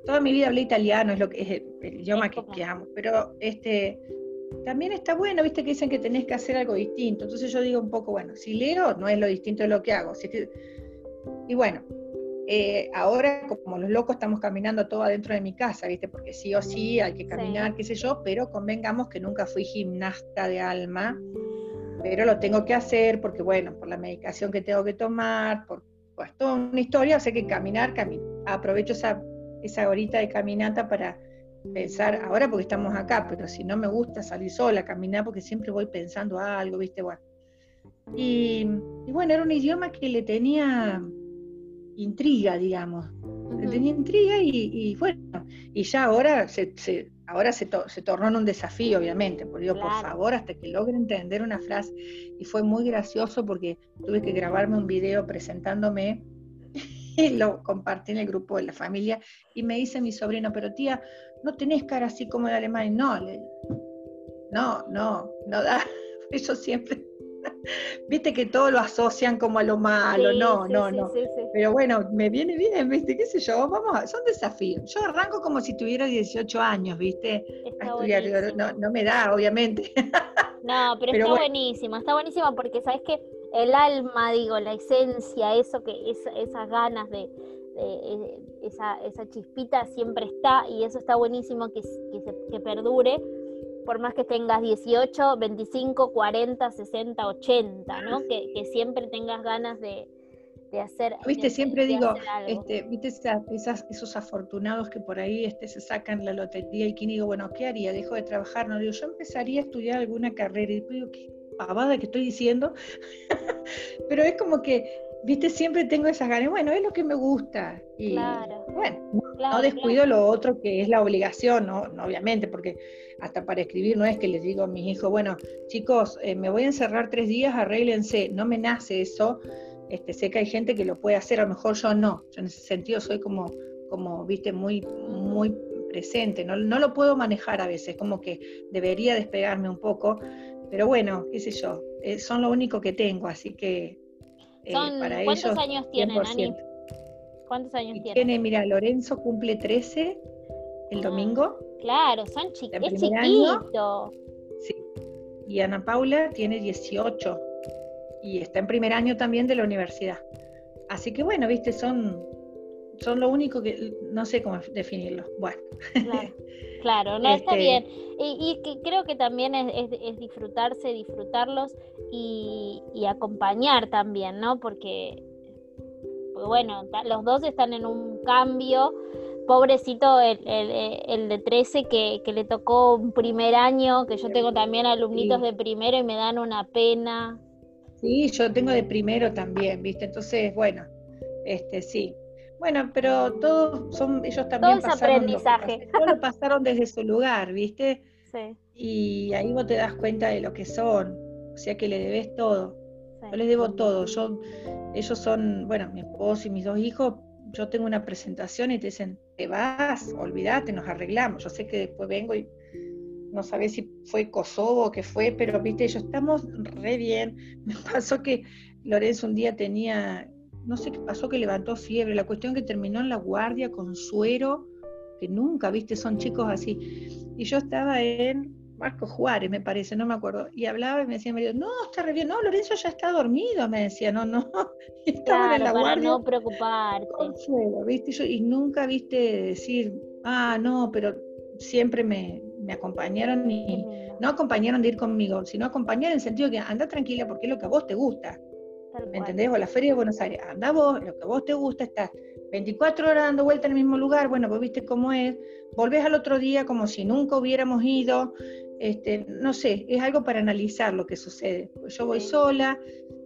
toda mi vida hablé italiano, es lo que es el, idioma que, amo, pero este también está bueno, viste, que dicen que tenés que hacer algo distinto. Entonces yo digo un poco, bueno, si leo, no es lo distinto de lo que hago. y bueno, eh, ahora, como los locos, estamos caminando todo adentro de mi casa, ¿viste? Porque sí o sí hay que caminar, qué sé yo, pero convengamos que nunca fui gimnasta de alma, pero lo tengo que hacer porque, bueno, por la medicación que tengo que tomar, por pues, toda una historia, o sea que caminar, aprovecho esa, esa horita de caminata para pensar, ahora porque estamos acá, pero si no me gusta salir sola, caminar, porque siempre voy pensando algo, ¿viste? Bueno. y bueno, era un idioma que le tenía intriga, digamos. tenía intriga y, bueno, y ya ahora se, ahora se, se, tornó en un desafío, obviamente, por digo, por favor, hasta que logre entender una frase. Y fue muy gracioso porque tuve que grabarme un video presentándome y lo compartí en el grupo de la familia y me dice mi sobrino, pero tía, no tenés cara así como de alemán. No, no, no, no da. Yo siempre Viste que todo lo asocian como a lo malo, no, no, no. Pero bueno, me viene bien, ¿viste? ¿Qué sé yo? Vamos, a, son desafíos. Yo arranco como si tuviera 18 años, ¿viste? a estudiar. No, no, me da, obviamente. No, pero, está buenísimo, está buenísimo porque sabes que el alma, digo, la esencia, eso que es, esas ganas de, eh, esa, esa chispita siempre está y eso está buenísimo que, que, se, que perdure por más que tengas 18, 25, 40, 60, 80, ¿no? Que, que siempre tengas ganas de, de hacer. Viste, siempre digo, este, viste esas, esos afortunados que por ahí este, se sacan la lotería y quien digo, bueno, ¿qué haría? ¿Dejo de trabajar? No, digo, yo empezaría a estudiar alguna carrera y digo, qué pavada que estoy diciendo. Pero es como que, viste, siempre tengo esas ganas, bueno, es lo que me gusta. Y claro. Bueno, no descuido lo otro que es la obligación, ¿no? obviamente, porque hasta para escribir no es que les digo a mis hijos, bueno, chicos, eh, me voy a encerrar tres días, arréglense, no me nace eso, este, sé que hay gente que lo puede hacer, a lo mejor yo no, yo en ese sentido soy como, como viste, muy, muy presente, no, no lo puedo manejar a veces, como que debería despegarme un poco, pero bueno, qué sé yo, eh, son lo único que tengo, así que eh, para ¿Cuántos años tienen, Ani? ¿Cuántos años tiene? Tiene, mira, Lorenzo cumple 13 el ah. domingo. Claro, son chi es chiquito. Sí. Y Ana Paula tiene 18 y está en primer año también de la universidad. Así que bueno, viste, son, son lo único que no sé cómo definirlo. Bueno. Claro, no, está este bien. Y, y, creo que también es, es, disfrutarse, disfrutarlos y, y, acompañar también, ¿no? Porque, bueno, los dos están en un cambio pobrecito el, el, de 13 que, que, le tocó un primer año, que yo tengo también alumnitos de primero y me dan una pena. Sí, yo tengo de primero también, ¿viste? Entonces, bueno, este sí. Bueno, pero todos son, ellos también Todo pasaron, aprendizaje. Lo, lo pasaron desde su lugar, ¿viste? Sí. Y ahí vos te das cuenta de lo que son, o sea que le debes todo. Yo les debo todo. Yo, ellos son, bueno, mi esposo y mis dos hijos yo tengo una presentación y te dicen, te vas, olvídate, nos arreglamos. Yo sé que después vengo y no sabés si fue Kosovo o qué fue, pero viste, yo estamos re bien. Me pasó que Lorenzo un día tenía, no sé qué pasó, que levantó fiebre. La cuestión que terminó en la guardia con suero, que nunca, viste, son chicos así. Y yo estaba en Marco Juárez, me parece, no me acuerdo. Y hablaba y me decía, no, está re bien, no, Lorenzo ya está dormido, me decía, no, no. Estaba en la para no preocuparte. ¿viste? y nunca viste decir, ah, no, pero siempre me, acompañaron y no acompañaron de ir conmigo, sino acompañar en el sentido que anda tranquila porque es lo que a vos te gusta. ¿Me entendés? O la Feria de Buenos Aires, anda vos, lo que a vos te gusta, estás 24 horas dando vuelta en el mismo lugar, bueno, vos viste cómo es, volvés al otro día como si nunca hubiéramos ido, este, no sé, es algo para analizar lo que sucede. Yo voy sola,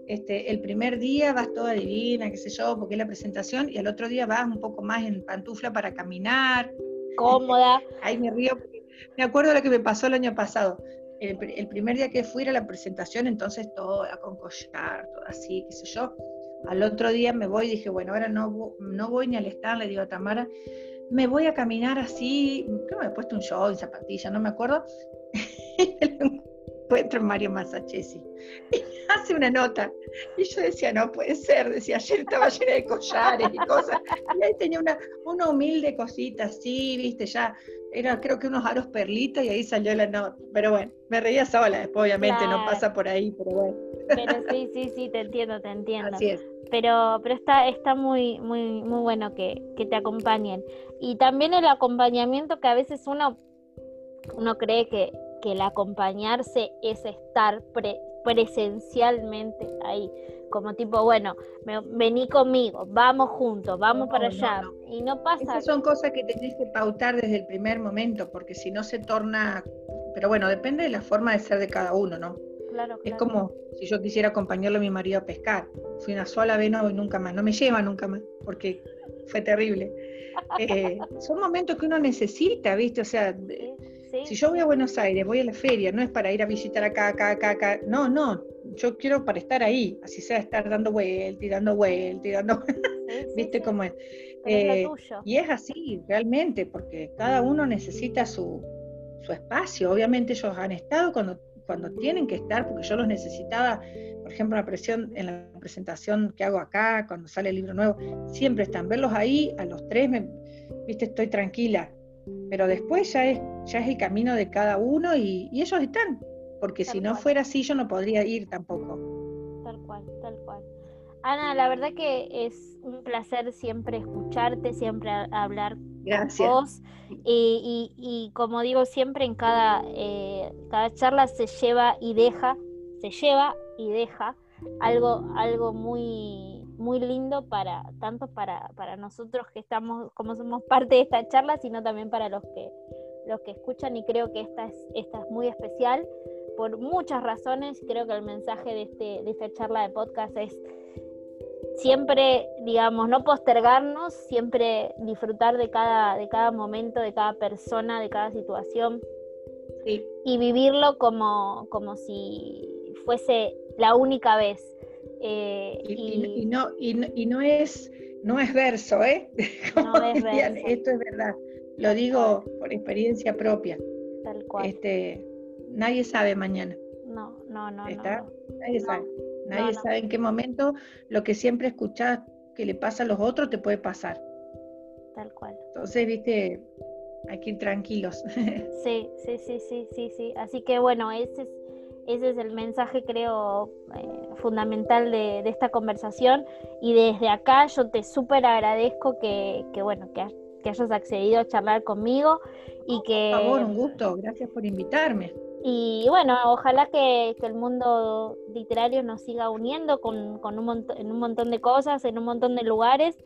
este, el primer día vas toda divina, qué sé yo, porque es la presentación, y al otro día vas un poco más en pantufla para caminar. Cómoda. Ahí me río, me acuerdo de lo que me pasó el año pasado. El, primer día que fui a la presentación, entonces toda con collar, todo así, qué sé yo. Al otro día me voy y dije, bueno, ahora no, no voy ni al stand, le digo a Tamara, me voy a caminar así, creo que me he puesto un show en zapatilla, no me acuerdo, encuentro en Mario Masachesi y hace una nota. Y yo decía, no puede ser, decía, ayer estaba llena de collares y cosas. Y ahí tenía una, una humilde cosita así, viste, ya era creo que unos aros perlitos y ahí salió la nota. Pero bueno, me reía sola, después obviamente no pasa por ahí, pero bueno. Pero sí, sí, sí, te entiendo, te entiendo. Así es. Pero, pero está, está muy, muy, muy bueno que, que te acompañen. Y también el acompañamiento que a veces uno uno cree que, que el acompañarse es estar presencialmente ahí, como tipo, bueno, vení conmigo, vamos juntos, vamos para allá, y no pasa. Esas son cosas que tenés que pautar desde el primer momento, porque si no se torna, pero bueno, depende de la forma de ser de cada uno, ¿no? Claro, Es como si yo quisiera acompañarlo a mi marido a pescar. Fui una sola vez, no voy nunca más. No me lleva nunca más. Porque fue terrible. Eh, son momentos que uno necesita, ¿viste? O sea, si yo voy a Buenos Aires, voy a la feria, no es para ir a visitar acá, acá, acá, acá. No, no, yo quiero para estar ahí, así sea estar dando vueltas y dando vueltas y dando... ¿Viste cómo es? Eh, y es así, realmente, porque cada uno necesita su, su espacio. Obviamente ellos han estado cuando, cuando tienen que estar, porque yo los necesitaba, por ejemplo, la presión en la presentación que hago acá, cuando sale el libro nuevo, siempre están. Verlos ahí, a los tres, me, viste, estoy tranquila. Pero después ya es, ya es el camino de cada uno y, ellos están, porque si no fuera así yo no podría ir tampoco. Tal cual, tal cual. Ana, la verdad que es un placer siempre escucharte, siempre hablar Gracias. y, como digo, siempre en cada, eh, cada charla se lleva y deja, se lleva y deja algo, algo muy, muy lindo para, tanto para, para nosotros que estamos, como somos parte de esta charla, sino también para los que, los que escuchan. Y creo que esta es, esta es muy especial por muchas razones. Creo que el mensaje de, este, de esta charla de podcast es siempre, digamos, no postergarnos, siempre disfrutar de cada, de cada momento, de cada persona, de cada situación y vivirlo como, como si fuese la única vez. Eh, y, no, y, no, es, no es verso, ¿eh? Esto es verdad, lo digo por experiencia propia. Tal cual. Este, nadie sabe mañana. No, no, no. ¿Está? Nadie sabe. Nadie sabe en qué momento lo que siempre escuchas que le pasa a los otros te puede pasar. Tal cual. Entonces, viste, hay que ir tranquilos. Sí, sí, sí, sí, sí, sí. Así que bueno, ese es, ese es el mensaje, creo, eh, fundamental de, esta conversación. Y desde acá yo te súper agradezco que, que, bueno, que, que hayas accedido a charlar conmigo y que... Por favor, un gusto. Gracias por invitarme. Y bueno, ojalá que, el mundo literario nos siga uniendo con, un en un montón de cosas, en un montón de lugares.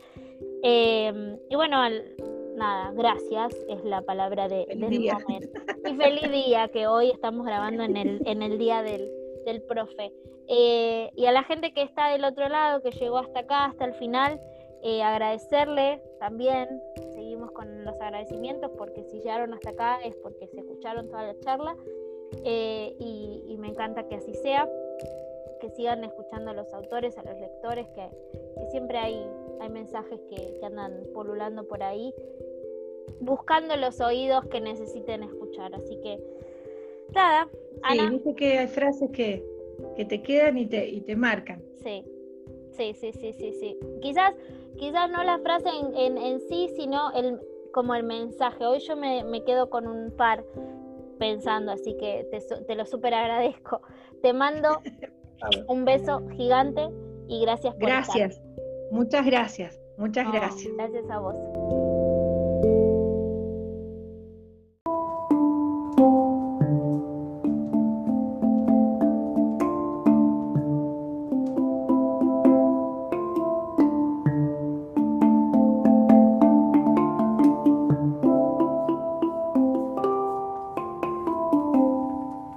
Em, y bueno, nada, gracias es la palabra de, del momento. Y feliz día, que hoy estamos grabando en el, en el día del, del profe. Eh, y a la gente que está del otro lado, que llegó hasta acá, hasta el final, eh, agradecerle también. Seguimos con los agradecimientos porque si llegaron hasta acá es porque se escucharon toda la charla. Eh, y, me encanta que así sea, que sigan escuchando a los autores, a los lectores, que, siempre hay, hay mensajes que, andan polulando por ahí, buscando los oídos que necesiten escuchar. Así que, nada. Ana. dice que hay frases que, te quedan y te, y te marcan. Sí, sí, sí, sí, sí, sí. Quizás, quizás no la frase en, en, sí, sino el, como el mensaje. Hoy yo me, me quedo con un par pensando, así que te, lo súper agradezco. Te mando un beso gigante y gracias por Gracias, muchas gracias, muchas gracias. Gracias a vos.